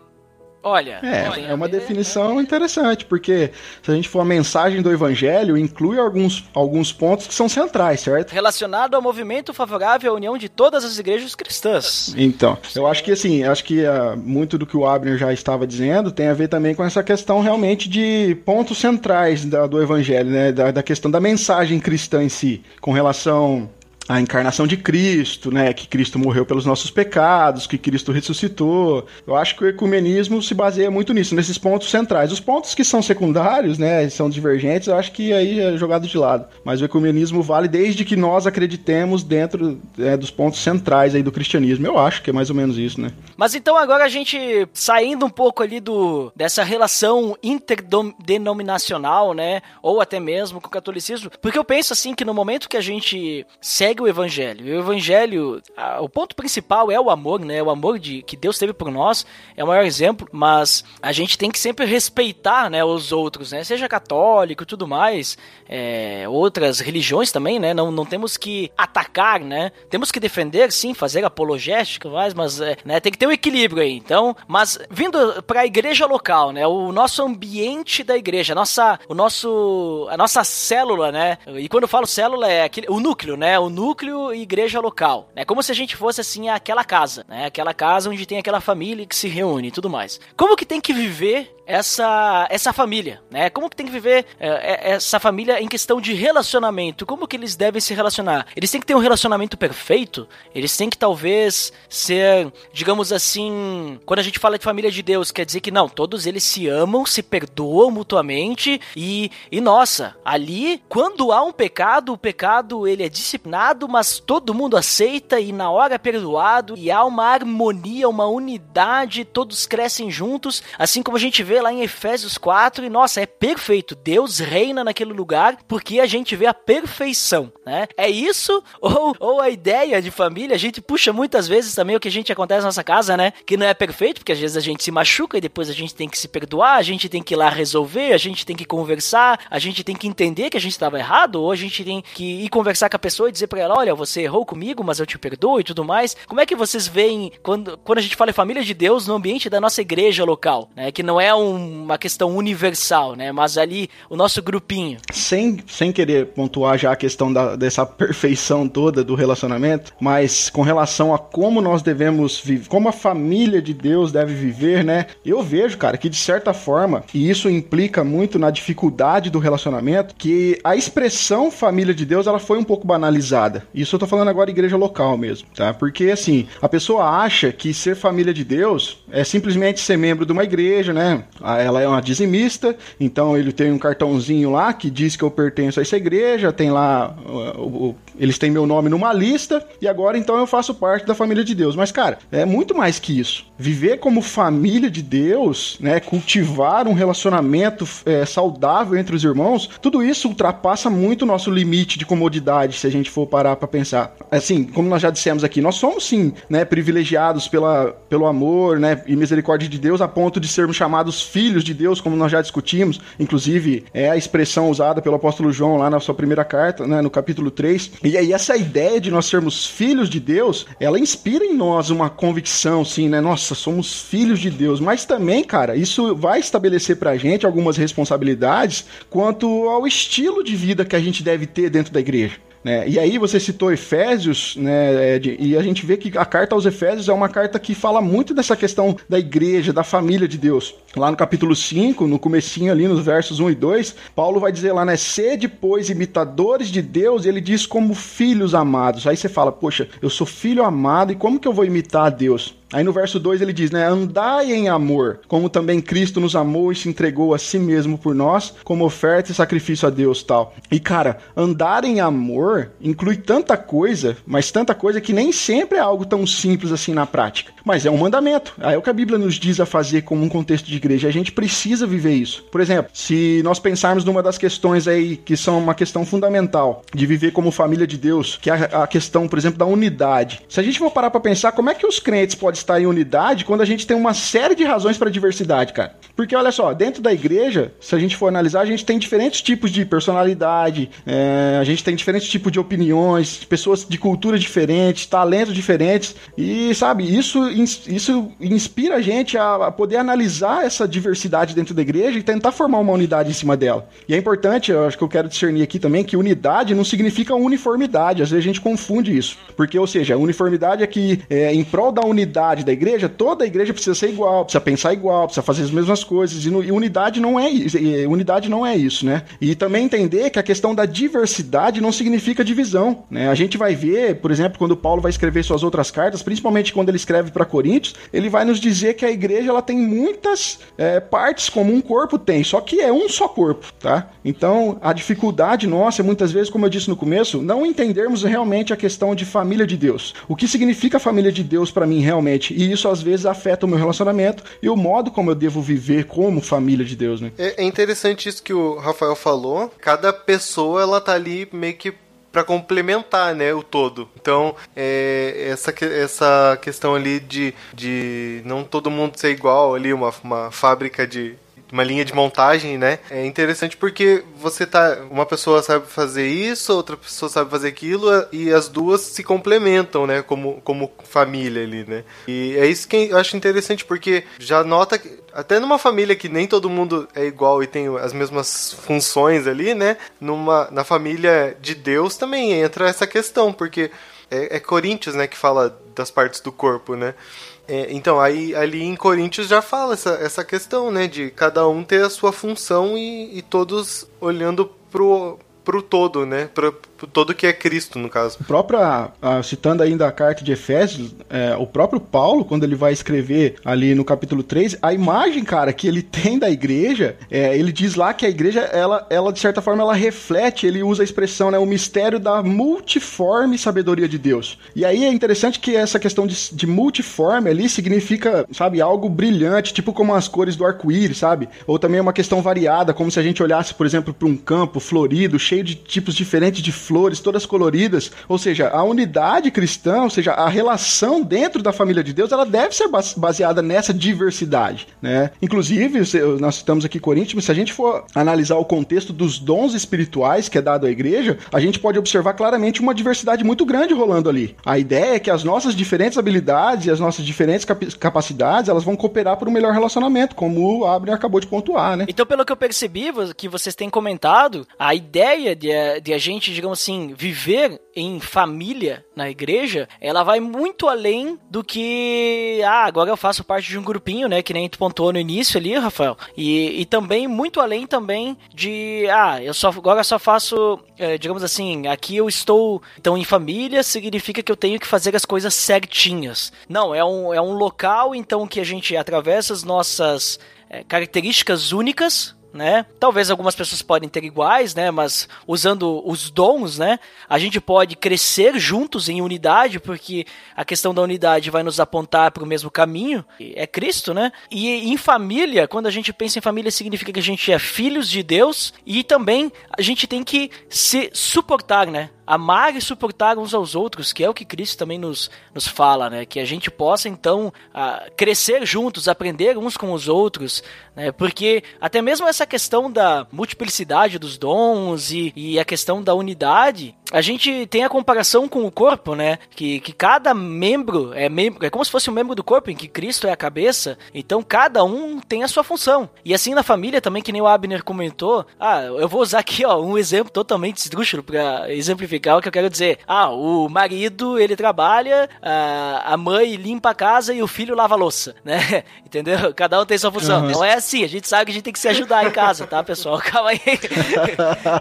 Olha, é, olha, é uma definição interessante, porque se a gente for a mensagem do evangelho, inclui alguns, alguns pontos que são centrais, certo? Relacionado ao movimento favorável à união de todas as igrejas cristãs. Então, eu acho que assim, acho que uh, muito do que o Abner já estava dizendo tem a ver também com essa questão realmente de pontos centrais da, do evangelho, né? Da, da questão da mensagem cristã em si, com relação a encarnação de Cristo, né, que Cristo morreu pelos nossos pecados, que Cristo ressuscitou. Eu acho que o ecumenismo se baseia muito nisso, nesses pontos centrais. Os pontos que são secundários, né, são divergentes, eu acho que aí é jogado de lado. Mas o ecumenismo vale desde que nós acreditemos dentro é, dos pontos centrais aí do cristianismo. Eu acho que é mais ou menos isso, né? Mas então agora a gente saindo um pouco ali do dessa relação interdenominacional, né, ou até mesmo com o catolicismo, porque eu penso assim que no momento que a gente segue segue o evangelho. O evangelho, a, o ponto principal é o amor, né? O amor de que Deus teve por nós é o maior exemplo, mas a gente tem que sempre respeitar, né, os outros, né? Seja católico e tudo mais, é, outras religiões também, né? Não, não temos que atacar, né? Temos que defender, sim, fazer apologética, mas, mas é, né, tem que ter um equilíbrio aí. Então, mas vindo para a igreja local, né? O nosso ambiente da igreja, nossa, o nosso, a nossa célula, né? E quando eu falo célula é aquele, o núcleo, né? O núcleo núcleo e igreja local. É como se a gente fosse assim aquela casa, né? Aquela casa onde tem aquela família que se reúne e tudo mais. Como que tem que viver essa essa família, né? Como que tem que viver é, é, essa família em questão de relacionamento? Como que eles devem se relacionar? Eles têm que ter um relacionamento perfeito? Eles têm que talvez ser, digamos assim, quando a gente fala de família de Deus, quer dizer que não, todos eles se amam, se perdoam mutuamente e e nossa, ali quando há um pecado, o pecado ele é disciplinado, mas todo mundo aceita e na hora é perdoado e há uma harmonia, uma unidade, todos crescem juntos, assim como a gente vê lá em Efésios 4 e nossa, é perfeito. Deus reina naquele lugar porque a gente vê a perfeição, né? É isso ou, ou a ideia de família, a gente puxa muitas vezes também o que a gente acontece na nossa casa, né? Que não é perfeito, porque às vezes a gente se machuca e depois a gente tem que se perdoar, a gente tem que ir lá resolver, a gente tem que conversar, a gente tem que entender que a gente estava errado ou a gente tem que ir conversar com a pessoa e dizer para ela, olha, você errou comigo, mas eu te perdoo e tudo mais. Como é que vocês veem quando, quando a gente fala em família de Deus no ambiente da nossa igreja local, né? Que não é um, uma questão universal, né? Mas ali o nosso grupinho. Sem, sem querer pontuar já a questão da, dessa perfeição toda do relacionamento, mas com relação a como nós devemos viver, como a família de Deus deve viver, né? Eu vejo, cara, que de certa forma, e isso implica muito na dificuldade do relacionamento, que a expressão família de Deus ela foi um pouco banalizada. Isso eu tô falando agora igreja local mesmo, tá? Porque assim, a pessoa acha que ser família de Deus é simplesmente ser membro de uma igreja, né? Ela é uma dizimista, então ele tem um cartãozinho lá que diz que eu pertenço a essa igreja, tem lá o, eles têm meu nome numa lista e agora então eu faço parte da família de Deus. Mas cara, é muito mais que isso. Viver como família de Deus, né? Cultivar um relacionamento é, saudável entre os irmãos, tudo isso ultrapassa muito o nosso limite de comodidade, se a gente for parar para pensar. Assim, como nós já dissemos aqui, nós somos sim, né, privilegiados pela, pelo amor, né, e misericórdia de Deus a ponto de sermos chamados filhos de Deus, como nós já discutimos. Inclusive, é a expressão usada pelo apóstolo João lá na sua primeira carta, né, no capítulo 3. E aí essa ideia de nós sermos filhos de Deus, ela inspira em nós uma convicção, sim, né? Nossa, somos filhos de Deus. Mas também, cara, isso vai estabelecer pra gente algumas responsabilidades quanto ao estilo de vida que a gente deve ter dentro da igreja. Né? E aí você citou Efésios, né, Ed, e a gente vê que a carta aos Efésios é uma carta que fala muito dessa questão da igreja, da família de Deus. Lá no capítulo 5, no comecinho ali, nos versos 1 e 2, Paulo vai dizer lá, né, sede, pois, imitadores de Deus, e ele diz como filhos amados. Aí você fala, poxa, eu sou filho amado, e como que eu vou imitar a Deus? Aí no verso 2 ele diz, né? Andai em amor, como também Cristo nos amou e se entregou a si mesmo por nós, como oferta e sacrifício a Deus, tal. E cara, andar em amor inclui tanta coisa, mas tanta coisa que nem sempre é algo tão simples assim na prática. Mas é um mandamento. É o que a Bíblia nos diz a fazer como um contexto de igreja. A gente precisa viver isso. Por exemplo, se nós pensarmos numa das questões aí que são uma questão fundamental de viver como família de Deus, que é a questão, por exemplo, da unidade. Se a gente for parar para pensar, como é que os crentes podem estar em unidade quando a gente tem uma série de razões para diversidade, cara. Porque olha só, dentro da igreja, se a gente for analisar, a gente tem diferentes tipos de personalidade, é, a gente tem diferentes tipos de opiniões, pessoas de cultura diferentes, talentos diferentes, e sabe, isso, isso inspira a gente a, poder analisar essa diversidade dentro da igreja e tentar formar uma unidade em cima dela. E é importante, eu acho que eu quero discernir aqui também, que unidade não significa uniformidade, às vezes a gente confunde isso. Porque, ou seja, uniformidade é que, é, em prol da unidade, unidade da igreja, toda a igreja precisa ser igual, precisa pensar igual, precisa fazer as mesmas coisas. E, no, e unidade não é isso. Unidade não é isso, né? E também entender que a questão da diversidade não significa divisão. Né? A gente vai ver, por exemplo, quando Paulo vai escrever suas outras cartas, principalmente quando ele escreve para Coríntios, ele vai nos dizer que a igreja ela tem muitas é, partes como um corpo tem, só que é um só corpo, tá? Então a dificuldade nossa é muitas vezes, como eu disse no começo, não entendermos realmente a questão de família de Deus. O que significa família de Deus para mim realmente? E isso às vezes afeta o meu relacionamento e o modo como eu devo viver como família de Deus, né? É, é interessante isso que o Rafael falou. Cada pessoa ela tá ali meio que para complementar, né, o todo. Então, é, essa, essa questão ali de, de não todo mundo ser igual ali, uma, uma fábrica de, uma linha de montagem, né? É interessante porque você tá. Uma pessoa sabe fazer isso, outra pessoa sabe fazer aquilo, e as duas se complementam, né? Como, como família ali, né? E é isso que eu acho interessante, porque já nota que. Até numa família que nem todo mundo é igual e tem as mesmas funções ali, né? Numa, na família de Deus também entra essa questão, porque é, é Coríntios, né, que fala das partes do corpo, né? É, então, aí ali em Coríntios já fala essa, essa questão, né? De cada um ter a sua função e, e todos olhando pro, pro todo, né? Todo que é Cristo, no caso. O próprio, citando ainda a carta de Efésios, é, o próprio Paulo, quando ele vai escrever ali no capítulo 3, a imagem, cara, que ele tem da igreja, é, ele diz lá que a igreja, ela, ela, de certa forma, ela reflete, ele usa a expressão, né, o mistério da multiforme sabedoria de Deus. E aí é interessante que essa questão de, de multiforme ali significa, sabe, algo brilhante, tipo como as cores do arco-íris, sabe? Ou também uma questão variada, como se a gente olhasse, por exemplo, para um campo florido, cheio de tipos diferentes de flores flores, todas coloridas. Ou seja, a unidade cristã, ou seja, a relação dentro da família de Deus, ela deve ser baseada nessa diversidade, né? Inclusive, nós estamos aqui Coríntios, se a gente for analisar o contexto dos dons espirituais que é dado à igreja, a gente pode observar claramente uma diversidade muito grande rolando ali. A ideia é que as nossas diferentes habilidades e as nossas diferentes capacidades, elas vão cooperar para um melhor relacionamento, como o Abner acabou de pontuar, né? Então, pelo que eu percebi, que vocês têm comentado, a ideia de, de a gente, digamos assim, viver em família na igreja, ela vai muito além do que, ah, agora eu faço parte de um grupinho, né, que nem tu pontuou no início ali, Rafael, e, e também muito além também de, ah, eu só agora eu só faço, é, digamos assim, aqui eu estou então em família, significa que eu tenho que fazer as coisas certinhas. Não, é um, é um local então que a gente atravessa as nossas é, características únicas né? Talvez algumas pessoas podem ter iguais, né? Mas usando os dons, né? A gente pode crescer juntos em unidade, porque a questão da unidade vai nos apontar para o mesmo caminho, é Cristo, né? E em família, quando a gente pensa em família, significa que a gente é filhos de Deus e também a gente tem que se suportar, né? Amar e suportar uns aos outros, que é o que Cristo também nos, nos fala, né? Que a gente possa então uh, crescer juntos, aprender uns com os outros, né? Porque até mesmo essa questão da multiplicidade dos dons e, e a questão da unidade, a gente tem a comparação com o corpo, né? Que, que cada membro é membro, é como se fosse um membro do corpo em que Cristo é a cabeça. Então cada um tem a sua função. E assim na família também, que nem o Abner comentou. Ah, eu vou usar aqui ó um exemplo totalmente esdrúxulo para exemplificar o que eu quero dizer. Ah, o marido, ele trabalha, a mãe limpa a casa e o filho lava a louça, né? Entendeu? Cada um tem sua função. Uhum. Não é assim, a gente sabe que a gente tem que se ajudar em casa, tá, pessoal? Calma aí.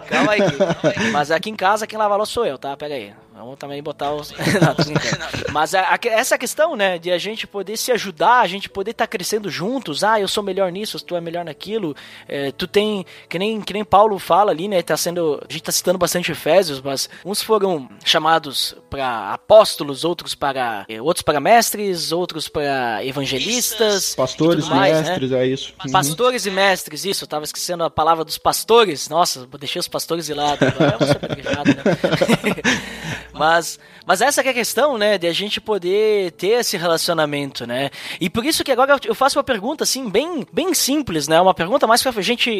Calma aí. Mas aqui em casa quem lava a louça sou eu, tá? Pega aí. Vamos também botar os. não, Mas a, a, essa questão, né, de a gente poder se ajudar, a gente poder estar tá crescendo juntos. Ah, eu sou melhor nisso, tu é melhor naquilo. É, tu tem. Que nem, que nem Paulo fala ali, né? Tá sendo. A gente tá citando bastante Efésios, mas uns foram chamados para apóstolos, outros para. É, outros para mestres, outros para evangelistas. Pastores, mais, né? mestres, né? é isso. Uhum. Pastores e mestres, isso. Eu tava esquecendo a palavra dos pastores. Nossa, deixei os pastores de lado. Agora eu vou ser né? Mas, mas essa é a questão, né, de a gente poder ter esse relacionamento, né? E por isso que agora eu faço uma pergunta assim bem, bem simples, né? Uma pergunta mais para a gente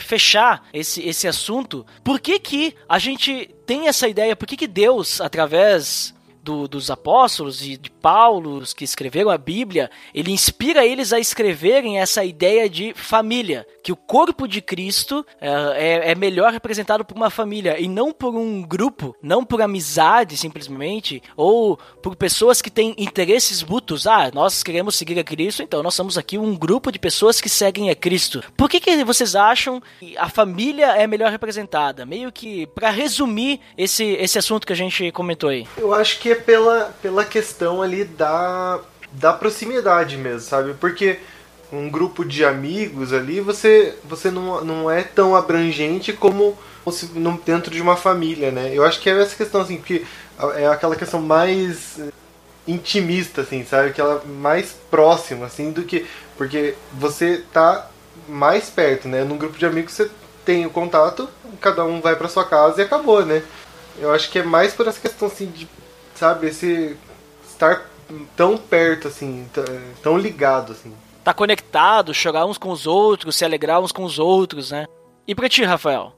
fechar esse, esse assunto. Por que que a gente tem essa ideia? Por que que Deus, através do, dos apóstolos e de Paulo, que escreveram a Bíblia, ele inspira eles a escreverem essa ideia de família, que o corpo de Cristo é, é, é melhor representado por uma família e não por um grupo, não por amizade simplesmente, ou por pessoas que têm interesses mútuos. Ah, nós queremos seguir a Cristo, então nós somos aqui um grupo de pessoas que seguem a Cristo. Por que, que vocês acham que a família é melhor representada? Meio que para resumir esse, esse assunto que a gente comentou aí. Eu acho que é pela, pela questão ali da, da proximidade mesmo, sabe? Porque um grupo de amigos ali, você, você não, não é tão abrangente como dentro de uma família, né? Eu acho que é essa questão, assim, porque é aquela questão mais intimista, assim, sabe? Aquela mais próxima, assim, do que... Porque você tá mais perto, né? Num grupo de amigos você tem o contato, cada um vai para sua casa e acabou, né? Eu acho que é mais por essa questão, assim, de sabe, esse estar tão perto, assim, tão ligado, assim. Tá conectado, chorar uns com os outros, se alegrar uns com os outros, né? E pra ti, Rafael?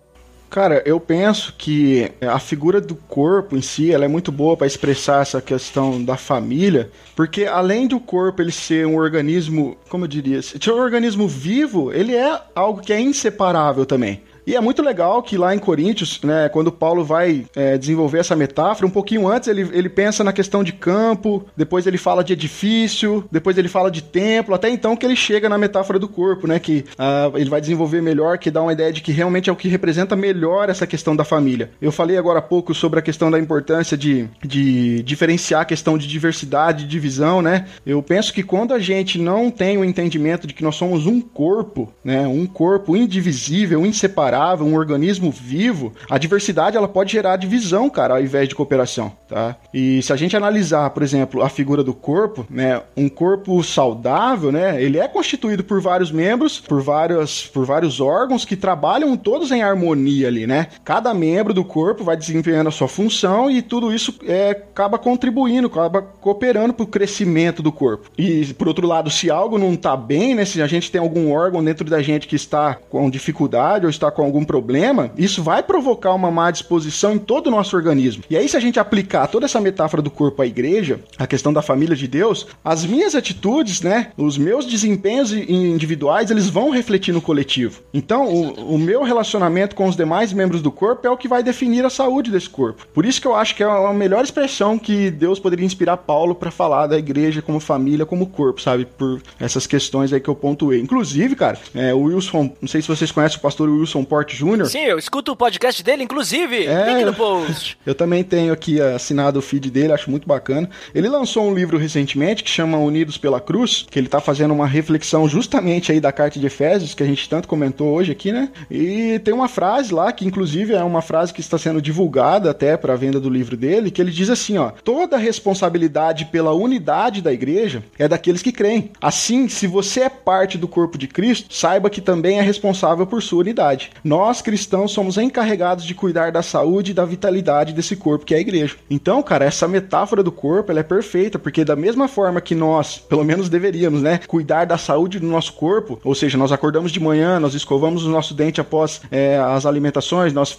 Cara, eu penso que a figura do corpo em si, ela é muito boa para expressar essa questão da família, porque além do corpo ele ser um organismo, como eu diria, ser um organismo vivo, ele é algo que é inseparável também. E é muito legal que lá em Coríntios, né, quando Paulo vai é, desenvolver essa metáfora, um pouquinho antes ele, ele pensa na questão de campo, depois ele fala de edifício, depois ele fala de templo, até então que ele chega na metáfora do corpo, né, que uh, ele vai desenvolver melhor, que dá uma ideia de que realmente é o que representa melhor essa questão da família. Eu falei agora há pouco sobre a questão da importância de, de diferenciar a questão de diversidade, de divisão, né? Eu penso que quando a gente não tem o entendimento de que nós somos um corpo, né, um corpo indivisível, inseparável, um organismo vivo, a diversidade ela pode gerar divisão, cara, ao invés de cooperação, tá? E se a gente analisar, por exemplo, a figura do corpo, né, um corpo saudável, né, ele é constituído por vários membros, por vários, por vários órgãos que trabalham todos em harmonia ali, né? Cada membro do corpo vai desempenhando a sua função e tudo isso é, acaba contribuindo, acaba cooperando para o crescimento do corpo. E por outro lado, se algo não está bem, né, se a gente tem algum órgão dentro da gente que está com dificuldade ou está com algum problema, isso vai provocar uma má disposição em todo o nosso organismo. E aí, se a gente aplicar toda essa metáfora do corpo à igreja, a questão da família de Deus, as minhas atitudes, né, os meus desempenhos individuais, eles vão refletir no coletivo. Então, o, o meu relacionamento com os demais membros do corpo é o que vai definir a saúde desse corpo. Por isso que eu acho que é a melhor expressão que Deus poderia inspirar Paulo para falar da igreja como família, como corpo, sabe? Por essas questões aí que eu pontuei. Inclusive, cara, é, o Wilson, não sei se vocês conhecem o pastor Wilson Porte Jr. Sim, eu escuto o podcast dele, inclusive. É, link no post. Eu também tenho aqui assinado o feed dele, acho muito bacana. Ele lançou um livro recentemente que chama Unidos pela Cruz, que ele tá fazendo uma reflexão justamente aí da carta de Efésios, que a gente tanto comentou hoje aqui, né? E tem uma frase lá, que inclusive é uma frase que está sendo divulgada até para a venda do livro dele, que ele diz assim, ó: "Toda responsabilidade pela unidade da igreja é daqueles que creem. Assim, se você é parte do corpo de Cristo, saiba que também é responsável por sua unidade. Nós cristãos somos encarregados de cuidar da saúde e da vitalidade desse corpo que é a igreja. Então, cara, essa metáfora do corpo, ela é perfeita, porque da mesma forma que nós, pelo menos deveríamos, né, cuidar da saúde do nosso corpo, ou seja, nós acordamos de manhã, nós escovamos o nosso dente após é, as alimentações, nós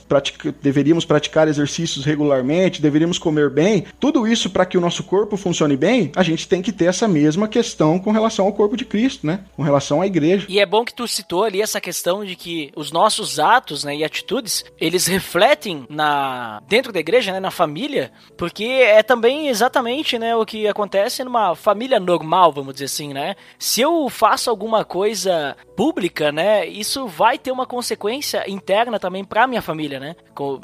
deveríamos praticar exercícios regularmente, deveríamos comer bem, tudo isso para que o nosso corpo funcione bem, a gente tem que ter essa mesma questão com relação ao corpo de Cristo, né? Com relação à igreja. E é bom que tu citou ali essa questão de que os nossos atos, né, e atitudes, eles refletem na dentro da igreja, né, na família, porque é também exatamente, né, o que acontece numa família normal, vamos dizer assim, né? Se eu faço alguma coisa pública, né, isso vai ter uma consequência interna também para minha família, né?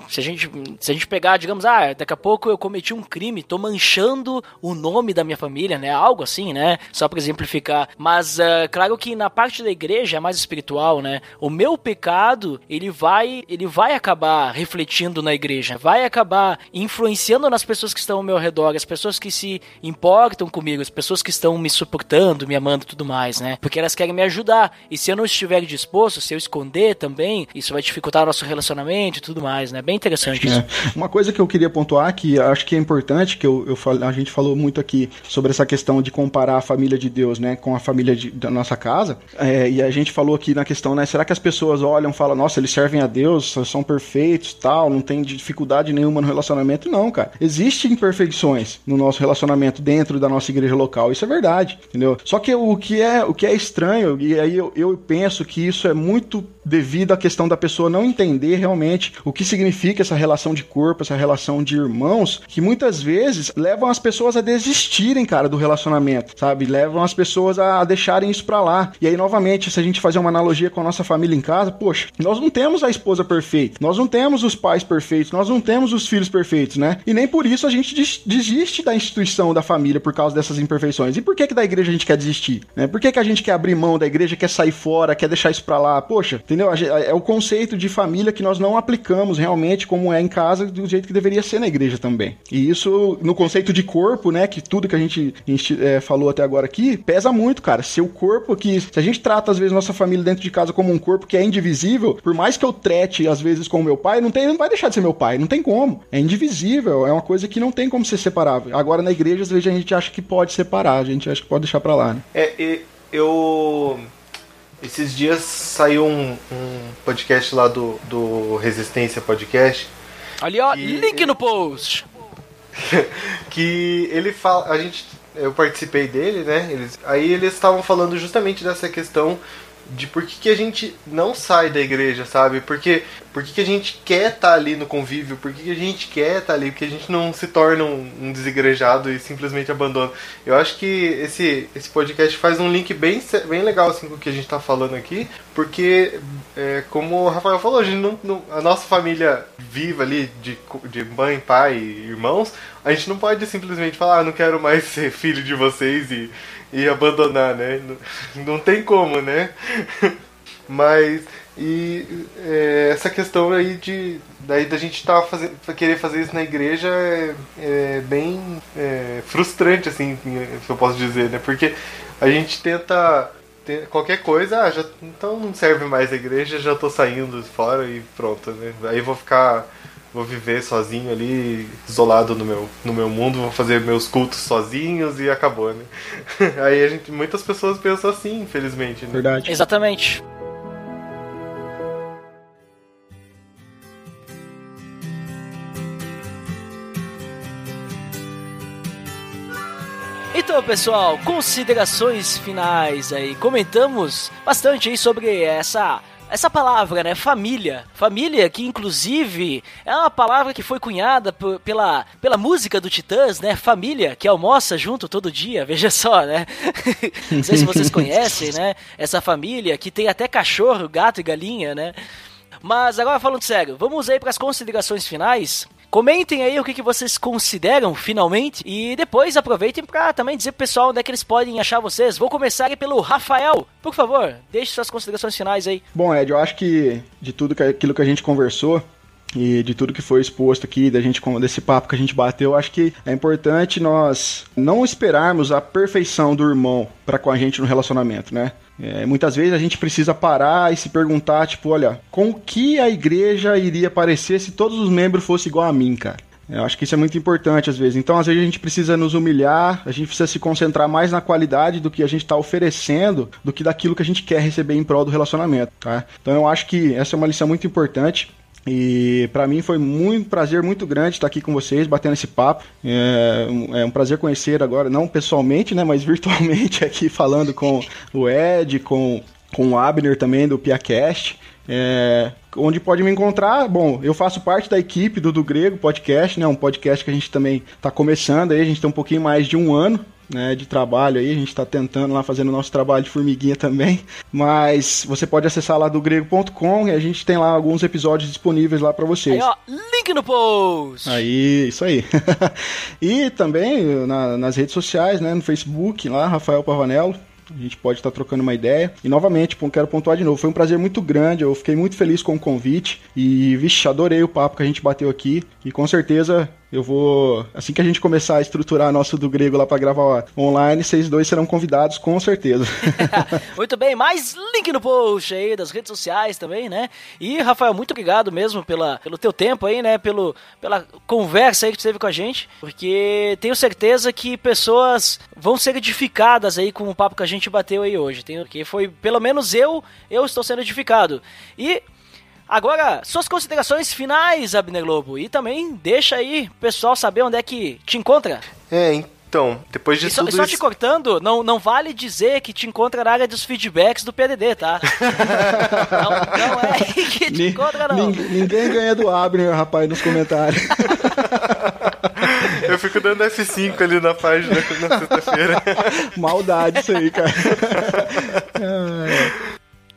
Se a gente se a gente pegar, digamos, ah, daqui a pouco eu cometi um crime, tô manchando o nome da minha família, né? Algo assim, né? Só para exemplificar. Mas uh, claro que na parte da igreja é mais espiritual, né? O meu pecado, ele vai ele vai acabar refletindo na igreja, vai acabar influenciando nas pessoas que estão ao meu redor, as pessoas que se importam comigo, as pessoas que estão me suportando, me amando e tudo mais, né? Porque elas querem me ajudar. E se eu não estiver disposto, se eu esconder também, isso vai dificultar o nosso relacionamento e tudo mais, né? Bem interessante é. isso. Uma coisa que eu queria pontuar, que acho que é importante, que eu, eu a gente falou muito aqui sobre essa questão de comparar a família de Deus, né, com a família de, da nossa casa, é, e a gente falou aqui na questão, né, será que as pessoas olham e falam, nossa, eles servem a Deus, são perfeitos, tal, não tem dificuldade nenhuma no relacionamento? Não, cara. Existem imperfeições no nosso relacionamento dentro da nossa igreja local, isso é verdade, entendeu? Só que o que é, o que é estranho, e aí eu, eu penso que isso é muito devido à questão da pessoa não entender realmente o que significa essa relação de corpo, essa relação de irmãos, que muitas vezes levam as pessoas a desistirem, cara, do relacionamento, sabe? Levam as pessoas a deixarem isso pra lá. E aí, novamente, se a gente fazer uma analogia com a nossa família em casa, poxa, nós não temos a esposa perfeita, nós não temos os pais perfeitos, nós não temos os filhos perfeitos, né? E nem por isso a gente desiste da instituição da família por causa dessas imperfeições. E por que que da igreja a gente quer desistir? Né? Por que que a gente quer abrir mão da igreja, quer sair fora, quer deixar isso pra lá? Poxa, entendeu? É o conceito de família que nós não aplicamos realmente como é em casa do jeito que deveria ser na igreja também. E isso, no conceito de corpo, né, que tudo que a gente, a gente é, falou até agora aqui, pesa muito, cara. Se o corpo aqui, se a gente trata às vezes nossa família dentro de casa como um corpo que é indivisível, por mais que eu trete às vezes com o meu pai, não tem, não vai deixar de ser meu pai, não tem como. É indivisível, é uma coisa que não tem como ser separável. Agora na igreja às vezes a gente acha que pode separar, a gente acha que pode deixar para lá, né? É, eu esses dias saiu um, um podcast lá do, do Resistência Podcast. Ali, ó, link no post! que ele fala. A gente. Eu participei dele, né? Eles, aí eles estavam falando justamente dessa questão de por que, que a gente não sai da igreja, sabe? Porque por que, que a gente quer estar tá ali no convívio? Por que, que a gente quer estar tá ali? Porque a gente não se torna um, um desigrejado e simplesmente abandona. Eu acho que esse, esse podcast faz um link bem, bem legal assim, com o que a gente está falando aqui, porque, é, como o Rafael falou, a, não, não, a nossa família viva ali, de, de mãe, pai e irmãos, a gente não pode simplesmente falar, ah, não quero mais ser filho de vocês e e abandonar, né? Não, tem como, né? Mas E é, essa questão aí de daí da gente tá fazendo, querer fazer isso na igreja é, é bem é, frustrante, assim, se eu posso dizer, né? Porque a gente tenta qualquer coisa, ah, já, então não serve mais a igreja, já tô saindo fora e pronto, né? Aí vou ficar vou viver sozinho ali, isolado no meu, no meu mundo, vou fazer meus cultos sozinhos e acabou, né? Aí a gente, muitas pessoas pensam assim, infelizmente. Né? Verdade. Exatamente. Então, pessoal, considerações finais aí. Comentamos bastante aí sobre essa essa palavra, né? Família. Família, que inclusive é uma palavra que foi cunhada pela, pela música do Titãs, né? Família, que almoça junto todo dia, veja só, né? Não sei se vocês conhecem, né? Essa família que tem até cachorro, gato e galinha, né? Mas agora falando sério, vamos aí para as considerações finais. Comentem aí o que, que vocês consideram finalmente e depois aproveitem para também dizer pro pessoal onde é que eles podem achar vocês. Vou começar pelo Rafael. Por favor, deixe suas considerações finais aí. Bom, Ed, eu acho que de tudo aquilo que a gente conversou, e de tudo que foi exposto aqui, da gente desse papo que a gente bateu, acho que é importante nós não esperarmos a perfeição do irmão para com a gente no relacionamento, né? É, muitas vezes a gente precisa parar e se perguntar, tipo, olha, com que a igreja iria parecer se todos os membros fossem igual a mim, cara? Eu acho que isso é muito importante às vezes. Então, às vezes, a gente precisa nos humilhar, a gente precisa se concentrar mais na qualidade do que a gente está oferecendo do que daquilo que a gente quer receber em prol do relacionamento, tá? Então, eu acho que essa é uma lição muito importante. E para mim foi muito prazer muito grande estar aqui com vocês, batendo esse papo. É, é, um prazer conhecer agora, não pessoalmente, né, mas virtualmente aqui falando com o Ed, com, com o Abner também do PiaCast. É, onde pode me encontrar, bom, eu faço parte da equipe do Do Grego Podcast, né, um podcast que a gente também está começando aí, a gente tem um pouquinho mais de um ano né, de trabalho aí, a gente está tentando lá fazendo o nosso trabalho de formiguinha também, mas você pode acessar lá do grego.com e a gente tem lá alguns episódios disponíveis lá para vocês. Aí, ó, link no post! Aí, isso aí. e também na, nas redes sociais, né, no Facebook lá, Rafael Pavanello, a gente pode estar trocando uma ideia. E novamente, quero pontuar de novo, foi um prazer muito grande, eu fiquei muito feliz com o convite. E, vixe, adorei o papo que a gente bateu aqui. E com certeza eu vou, assim que a gente começar a estruturar nosso do grego lá para gravar online, vocês dois serão convidados com certeza. muito bem, mais link no post aí das redes sociais também, né? E Rafael, muito obrigado mesmo pela, pelo teu tempo aí, né? Pelo, pela conversa aí que tu teve com a gente, porque tenho certeza que pessoas vão ser edificadas aí com o papo que a gente bateu aí hoje. Tenho que foi pelo menos eu, eu estou sendo edificado. E Agora, suas considerações finais, Abner Lobo. E também deixa aí o pessoal saber onde é que te encontra. É, então, depois de e tudo só, isso... te cortando, não, não vale dizer que te encontra na área dos feedbacks do PDD, tá? não, não é aí que te encontra, não. Ninguém, ninguém ganha do Abner, rapaz, nos comentários. Eu fico dando F5 ali na página na sexta-feira. Maldade isso aí, cara.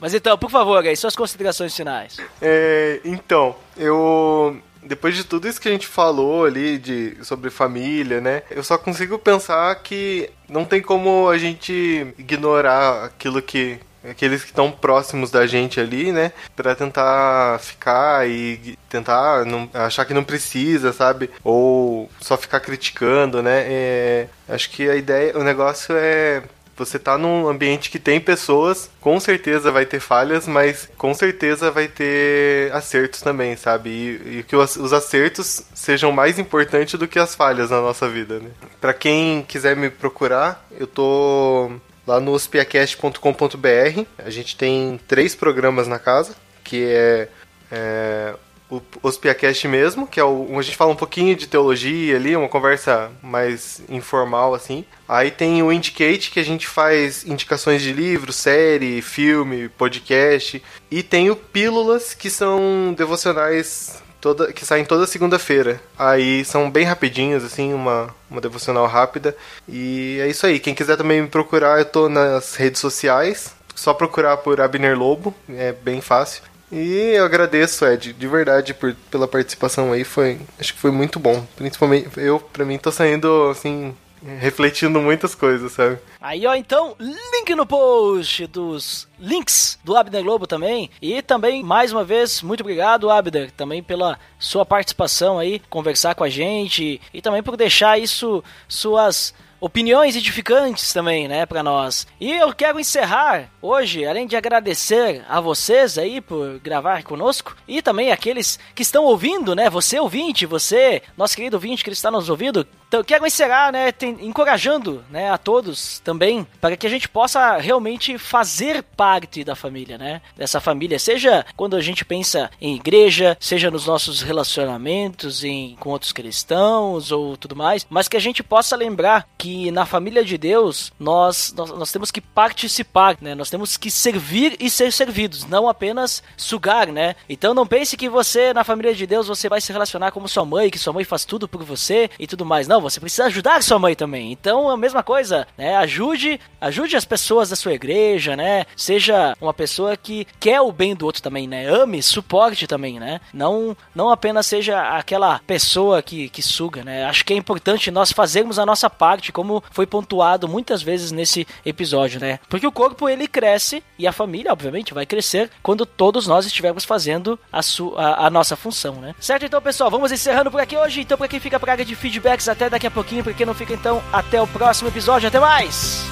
Mas então, por favor, Gay, suas considerações finais. É, então, eu depois de tudo isso que a gente falou ali de, sobre família, né? Eu só consigo pensar que não tem como a gente ignorar aquilo que. Aqueles que estão próximos da gente ali, né? Pra tentar ficar e tentar não, achar que não precisa, sabe? Ou só ficar criticando, né? É, acho que a ideia, o negócio é você tá num ambiente que tem pessoas, com certeza vai ter falhas, mas com certeza vai ter acertos também, sabe? E, e que os, os, acertos sejam mais importantes do que as falhas na nossa vida, né? Pra quem quiser me procurar, eu tô lá no ospiacast.com.br. A gente tem três programas na casa, que é, é o Ospiacast mesmo, que é o. A gente fala um pouquinho de teologia ali, uma conversa mais informal, assim. Aí tem o Indicate, que a gente faz indicações de livro, série, filme, podcast. E tem o Pílulas, que são devocionais toda, que saem toda segunda-feira. Aí são bem rapidinhos, assim, uma, uma devocional rápida. E é isso aí. Quem quiser também me procurar, eu tô nas redes sociais. Só procurar por Abner Lobo, é bem fácil. E eu agradeço, Ed, de verdade, por, pela participação aí. Foi, acho que foi muito bom. Principalmente eu, pra mim, tô saindo, assim, refletindo muitas coisas, sabe? Aí, ó, então, link no post dos links do Abner Globo também. E também, mais uma vez, muito obrigado, Abner, também pela sua participação aí, conversar com a gente e também por deixar isso, suas opiniões edificantes também, né, para nós. E eu quero encerrar hoje, além de agradecer a vocês aí por gravar conosco e também aqueles que estão ouvindo, né, você ouvinte, você, nosso querido ouvinte que está nos ouvindo, então, quero encerrar, né, tem, encorajando, né, a todos também, para que a gente possa realmente fazer parte da família, né, dessa família, seja quando a gente pensa em igreja, seja nos nossos relacionamentos em, com outros cristãos ou tudo mais, mas que a gente possa lembrar que na família de Deus nós, nós, nós temos que participar, né, nós temos que servir e ser servidos, não apenas sugar, né. Então não pense que você na família de Deus você vai se relacionar como sua mãe, que sua mãe faz tudo por você e tudo mais, não você precisa ajudar sua mãe também. Então, a mesma coisa, né? Ajude, ajude as pessoas da sua igreja, né? Seja uma pessoa que quer o bem do outro também, né? Ame, suporte também, né? Não, não apenas seja aquela pessoa que, que suga, né? Acho que é importante nós fazermos a nossa parte, como foi pontuado muitas vezes nesse episódio, né? Porque o corpo ele cresce e a família, obviamente, vai crescer quando todos nós estivermos fazendo a, sua, a, a nossa função, né? Certo? Então, pessoal, vamos encerrando por aqui hoje. Então, para quem fica praga de feedbacks, até daqui a pouquinho, porque não fica então até o próximo episódio. Até mais!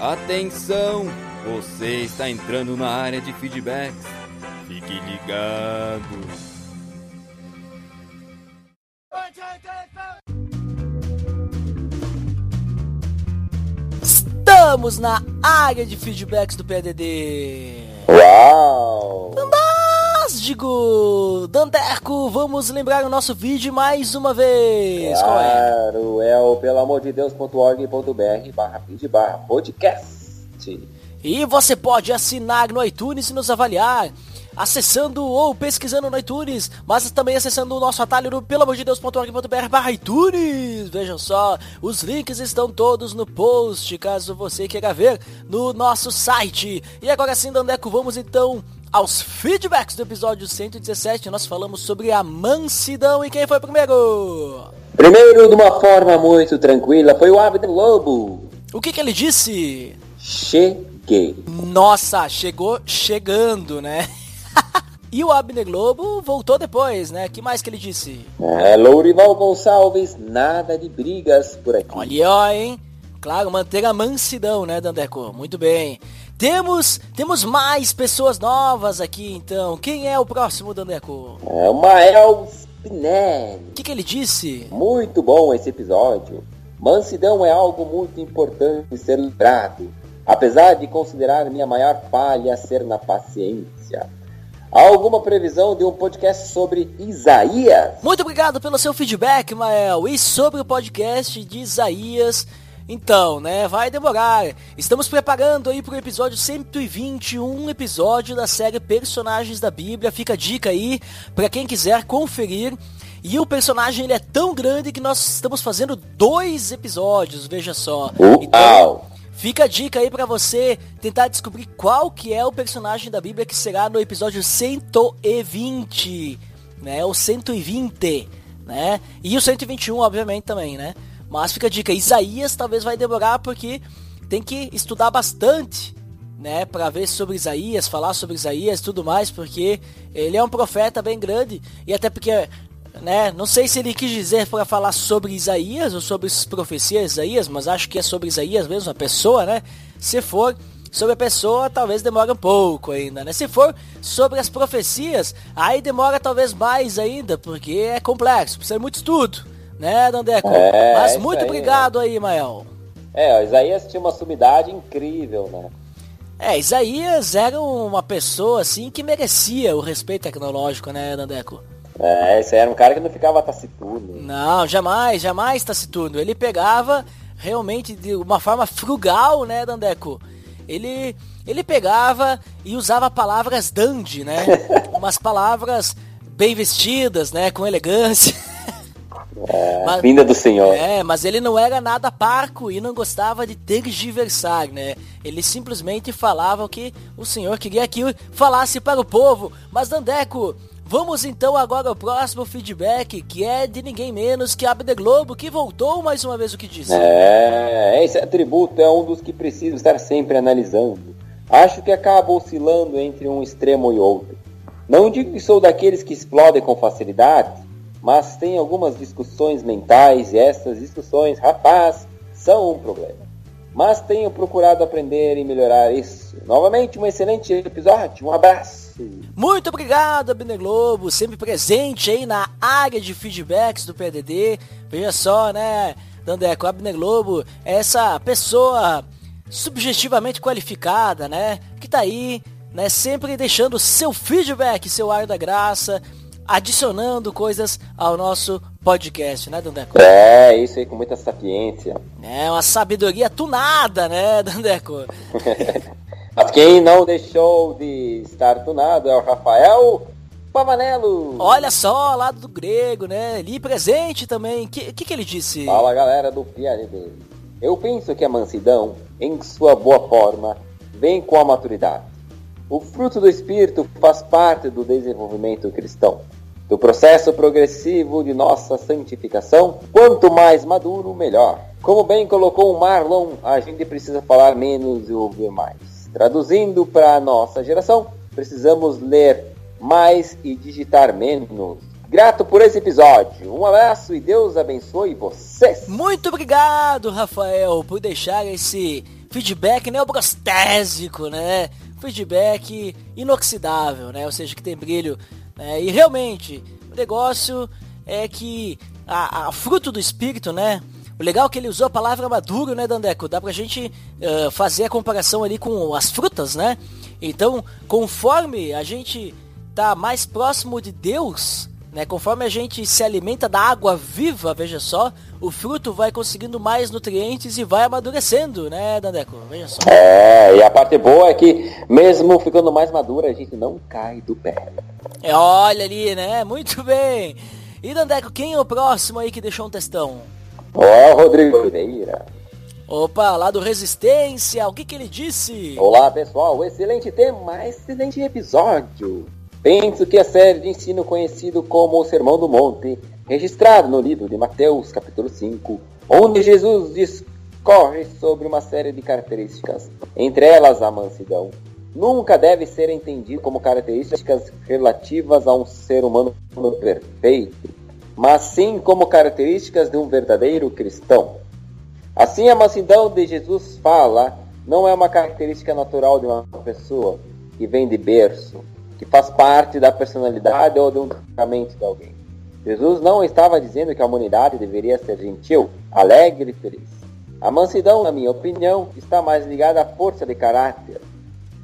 Atenção! Você está entrando na área de feedbacks. Fique ligado. Estamos na área de feedbacks do PDD. Uau! Fantástico! Dandeco, vamos lembrar o nosso vídeo mais uma vez. Qual é? Claro, é o pelamordedeus.org.br barra feed barra podcast. E você pode assinar no iTunes e nos avaliar. Acessando ou pesquisando no iTunes, mas também acessando o nosso atalho no pelamordedeus.org.br barra iTunes. Vejam só, os links estão todos no post, caso você queira ver no nosso site. E agora sim, Dandeco, vamos então aos feedbacks do episódio 117. Nós falamos sobre a mansidão e quem foi primeiro? Primeiro, de uma forma muito tranquila, foi o Abner Lobo. O que, que ele disse? Cheguei. Nossa, chegou chegando, né? E o Abner Globo voltou depois, né? que mais que ele disse? É, Lourival Gonçalves, nada de brigas por aqui. Olha, ó, hein? Claro, manter a mansidão, né, Dandeco? Muito bem. Temos, temos mais pessoas novas aqui, então. Quem é o próximo, Dandeco? É o Mael Spinelli. O que, que ele disse? Muito bom esse episódio. Mansidão é algo muito importante ser lembrado, apesar de considerar minha maior falha ser na paciência. Há alguma previsão de um podcast sobre Isaías? Muito obrigado pelo seu feedback, Mael. E sobre o podcast de Isaías, então, né, vai demorar. Estamos preparando aí pro episódio 121, episódio da série Personagens da Bíblia. Fica a dica aí para quem quiser conferir. E o personagem ele é tão grande que nós estamos fazendo dois episódios, veja só. Então, Uau! Fica a dica aí para você tentar descobrir qual que é o personagem da Bíblia que será no episódio 120, né? O 120, né? E o 121, obviamente, também, né? Mas fica a dica, Isaías talvez vai demorar porque tem que estudar bastante, né, para ver sobre Isaías, falar sobre Isaías, tudo mais, porque ele é um profeta bem grande e até porque né? Não sei se ele quis dizer para falar sobre Isaías ou sobre as profecias de Isaías, mas acho que é sobre Isaías mesmo, a pessoa, né? Se for sobre a pessoa, talvez demore um pouco ainda, né? Se for sobre as profecias, aí demora talvez mais ainda, porque é complexo, precisa de muito estudo, né, Dandeco? É, mas muito aí, obrigado aí, Mael. É, Isaías tinha uma sumidade incrível, né? É, Isaías era uma pessoa assim que merecia o respeito tecnológico, né, Dandeco? É, esse era um cara que não ficava taciturno. Não, jamais, jamais taciturno. Ele pegava realmente de uma forma frugal, né, Dandeco? Ele, ele pegava e usava palavras dandy, né? Umas palavras bem vestidas, né, com elegância. É, vinda do Senhor. É, mas ele não era nada parco e não gostava de tergiversar, né? Ele simplesmente falava que o Senhor queria que falasse para o povo. Mas Dandeco, Vamos então agora ao próximo feedback, que é de ninguém menos que Abner Globo, que voltou mais uma vez o que disse. É, esse atributo é um dos que preciso estar sempre analisando. Acho que acaba oscilando entre um extremo e outro. Não digo que sou daqueles que explodem com facilidade, mas tem algumas discussões mentais e essas discussões, rapaz, são um problema. Mas tenho procurado aprender e melhorar isso. Novamente, um excelente episódio. Um abraço. Muito obrigado, Abner Globo, sempre presente aí na área de feedbacks do PDD. Veja só, né, Dandeco, Abner Globo é essa pessoa subjetivamente qualificada, né, que tá aí, né, sempre deixando seu feedback, seu ar da graça, adicionando coisas ao nosso podcast, né, Dandeco? É, isso aí com muita sapiência. É, uma sabedoria tunada, né, Dandeco? Mas quem não deixou de estar tunado é o Rafael Pavanello. Olha só, lá do grego, né? Ali presente também. O que, que, que, ele disse? Fala galera do PRD. Eu penso que a mansidão, em sua boa forma, vem com a maturidade. O fruto do espírito faz parte do desenvolvimento cristão do processo progressivo de nossa santificação. Quanto mais maduro, melhor. Como bem colocou o Marlon, a gente precisa falar menos e ouvir mais. Traduzindo para a nossa geração, precisamos ler mais e digitar menos. Grato por esse episódio. Um abraço e Deus abençoe vocês. Muito obrigado, Rafael, por deixar esse feedback neobrostésico, né? Feedback inoxidável, né? Ou seja, que tem brilho né? E realmente, o negócio é que a, a, fruto do espírito, né? O legal é que ele usou a palavra maduro, né, Dandeco? Dá pra gente uh, fazer a comparação ali com as frutas, né? Então, conforme a gente tá mais próximo de Deus, né? Conforme a gente se alimenta da água viva, veja só, o fruto vai conseguindo mais nutrientes e vai amadurecendo, né, Dandeco? Veja só. É, e a parte boa é que mesmo ficando mais madura, a gente não cai do pé. É, olha ali, né? Muito bem. E Dandeco, quem é o próximo aí que deixou um textão? É o Rodrigo Oliveira. Opa, lá do Resistência, o que que ele disse? Olá pessoal, excelente tema, excelente episódio. Penso que a série de ensino conhecido como o Sermão do Monte, registrado no livro de Mateus, capítulo 5, onde Jesus discorre sobre uma série de características, entre elas a mansidão, nunca deve ser entendido como características relativas a um ser humano perfeito, mas sim como características de um verdadeiro cristão. Assim, a mansidão de Jesus fala não é uma característica natural de uma pessoa que vem de berço, que faz parte da personalidade ou do temperamento de alguém. Jesus não estava dizendo que a humanidade deveria ser gentil, alegre e feliz. A mansidão, na minha opinião, está mais ligada à força de caráter,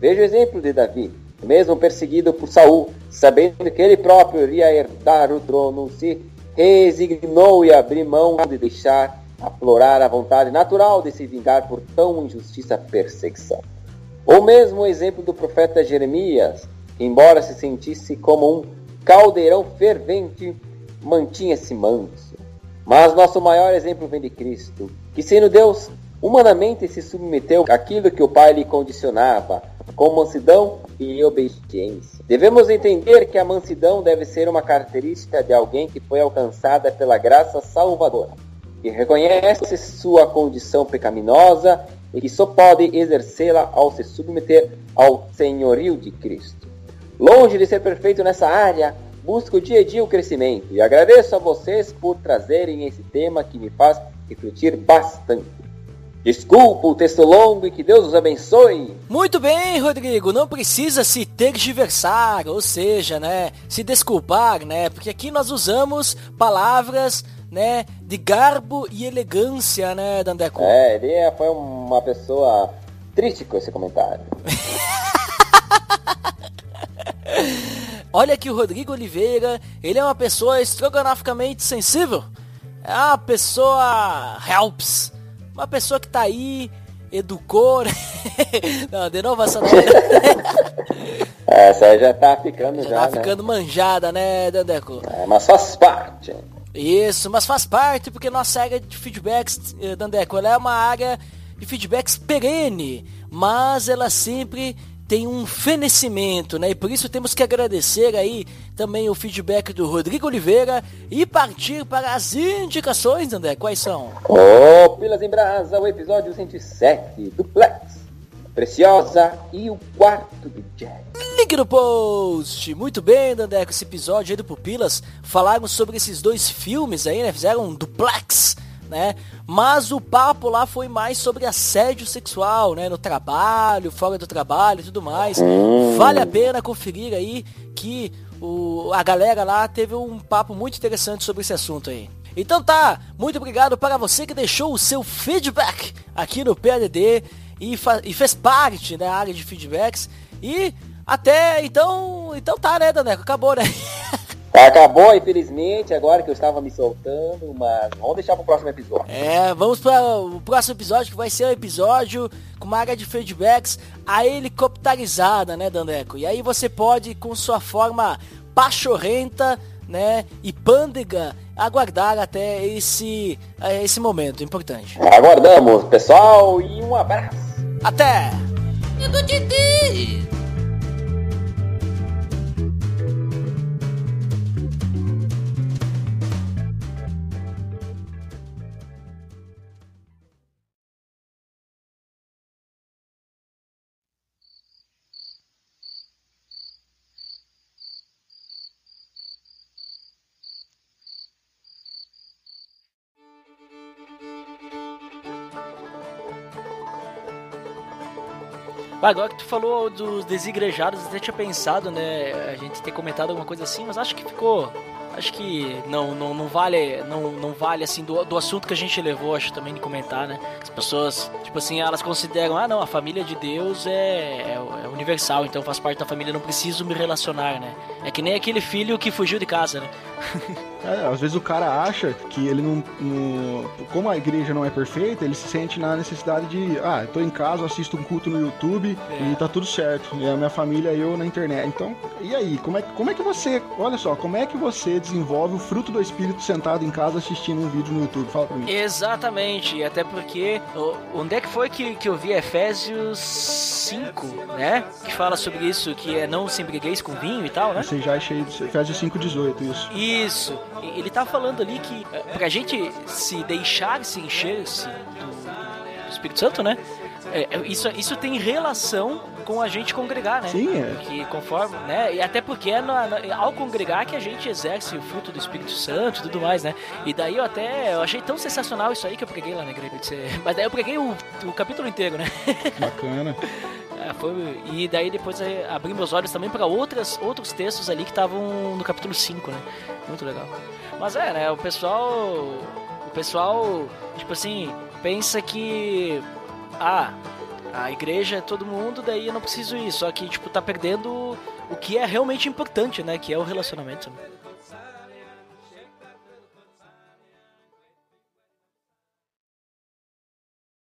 Veja o exemplo de Davi, mesmo perseguido por Saul, sabendo que ele próprio iria herdar o trono, se resignou e abriu mão de deixar aflorar a vontade natural de se vingar por tão injustiça perseguição. Ou mesmo o exemplo do profeta Jeremias, embora se sentisse como um caldeirão fervente, mantinha-se manso. Mas nosso maior exemplo vem de Cristo, que sendo Deus, humanamente se submeteu àquilo que o Pai lhe condicionava, com mansidão e obediência. Devemos entender que a mansidão deve ser uma característica de alguém que foi alcançada pela graça salvadora, que reconhece sua condição pecaminosa e que só pode exercê-la ao se submeter ao senhorio de Cristo. Longe de ser perfeito nessa área, busco dia a dia o crescimento e agradeço a vocês por trazerem esse tema que me faz refletir bastante. Desculpa o texto longo e que Deus os abençoe. Muito bem, Rodrigo. Não precisa se tergiversar, ou seja, né, se desculpar, né, porque aqui nós usamos palavras, né, de garbo e elegância, né, Dandeco? É, ele é, foi uma pessoa triste com esse comentário. Olha que o Rodrigo Oliveira, ele é uma pessoa estrogonoficamente sensível. É uma pessoa helps uma pessoa que tá aí, educou, né? Não, de novo essa essa aí já tá ficando já, já tá né? ficando manjada, né, Dandeco? É, mas faz parte. Isso, mas faz parte porque nossa área de feedbacks, eh, Dandeco, ela é uma área de feedbacks perene, mas ela sempre tem um fenecimento, né? E por isso temos que agradecer aí também o feedback do Rodrigo Oliveira e partir para as indicações, André. Quais são? Ô, Pilas em Brasa, o episódio 107, Duplex, Preciosa e o quarto do Jack. Link no post! Muito bem, Dandeco, esse episódio aí do Pupilas falaram sobre esses dois filmes aí, né? Fizeram um duplex, né? Mas o papo lá foi mais sobre assédio sexual, né? No trabalho, fora do trabalho e tudo mais. Vale a pena conferir aí que o, a galera lá teve um papo muito interessante sobre esse assunto aí. Então tá, muito obrigado para você que deixou o seu feedback aqui no PADD e, e fez parte da área de feedbacks. E até então, então tá, né, Daneco? Acabou, né? Acabou, infelizmente, agora que eu estava me soltando, mas vamos deixar pro próximo episódio. É, vamos para o próximo episódio que vai ser um episódio com uma área de feedbacks a helicopterizada, né, Dandeco? E aí você pode, com sua forma pachorrenta, né, e pândega, aguardar até esse, eh, esse momento importante. Aguardamos, pessoal, e um abraço. Até! Medo de Deus. Agora que tu falou dos desigrejados, até tinha pensado, né, a gente ter comentado alguma coisa assim, mas acho que ficou. Acho que não, não, não vale, não, não vale assim do, do assunto que a gente levou, acho também de comentar, né? As pessoas, tipo assim, elas consideram, ah não, a família de Deus é, é, é universal, então faz parte da família, não preciso me relacionar, né? É que nem aquele filho que fugiu de casa, né? É, às vezes o cara acha que ele não, não- Como a igreja não é perfeita, ele se sente na necessidade de. Ah, tô em casa, assisto um culto no YouTube É. e tá tudo certo. E a minha família e eu na internet. Então, e aí? Como é, que- como é que você. Olha só, como é que você desenvolve o fruto do espírito sentado em casa assistindo um vídeo no YouTube? Fala pra mim. Exatamente, e até porque onde é que foi que, que eu vi Efésios 5, né? Que fala sobre isso, que é não se embrigueis com vinho e tal, né? Você já é cheio de. Efésios 5,18, isso. Isso. Ele tá falando ali que é, pra gente se deixar se encher-se do, do Espírito Santo, né? É, é, isso, isso tem relação com a gente congregar, né? Sim, é. Que conforme, né? E até porque é na- na- ao congregar que a gente exerce o fruto do Espírito Santo e tudo mais, né? E daí eu até eu achei tão sensacional isso aí que eu preguei lá na igreja. de ser- Mas daí eu preguei o, o capítulo inteiro, né? Bacana. É, foi- e daí depois é, abri meus olhos também para outras outros textos ali que estavam no capítulo 5, né? Muito legal. Mas é, né, o pessoal o pessoal, tipo assim, pensa que ah, a igreja é todo mundo, daí eu não preciso ir, só que tipo tá perdendo o que é realmente importante, né, que é o relacionamento. né?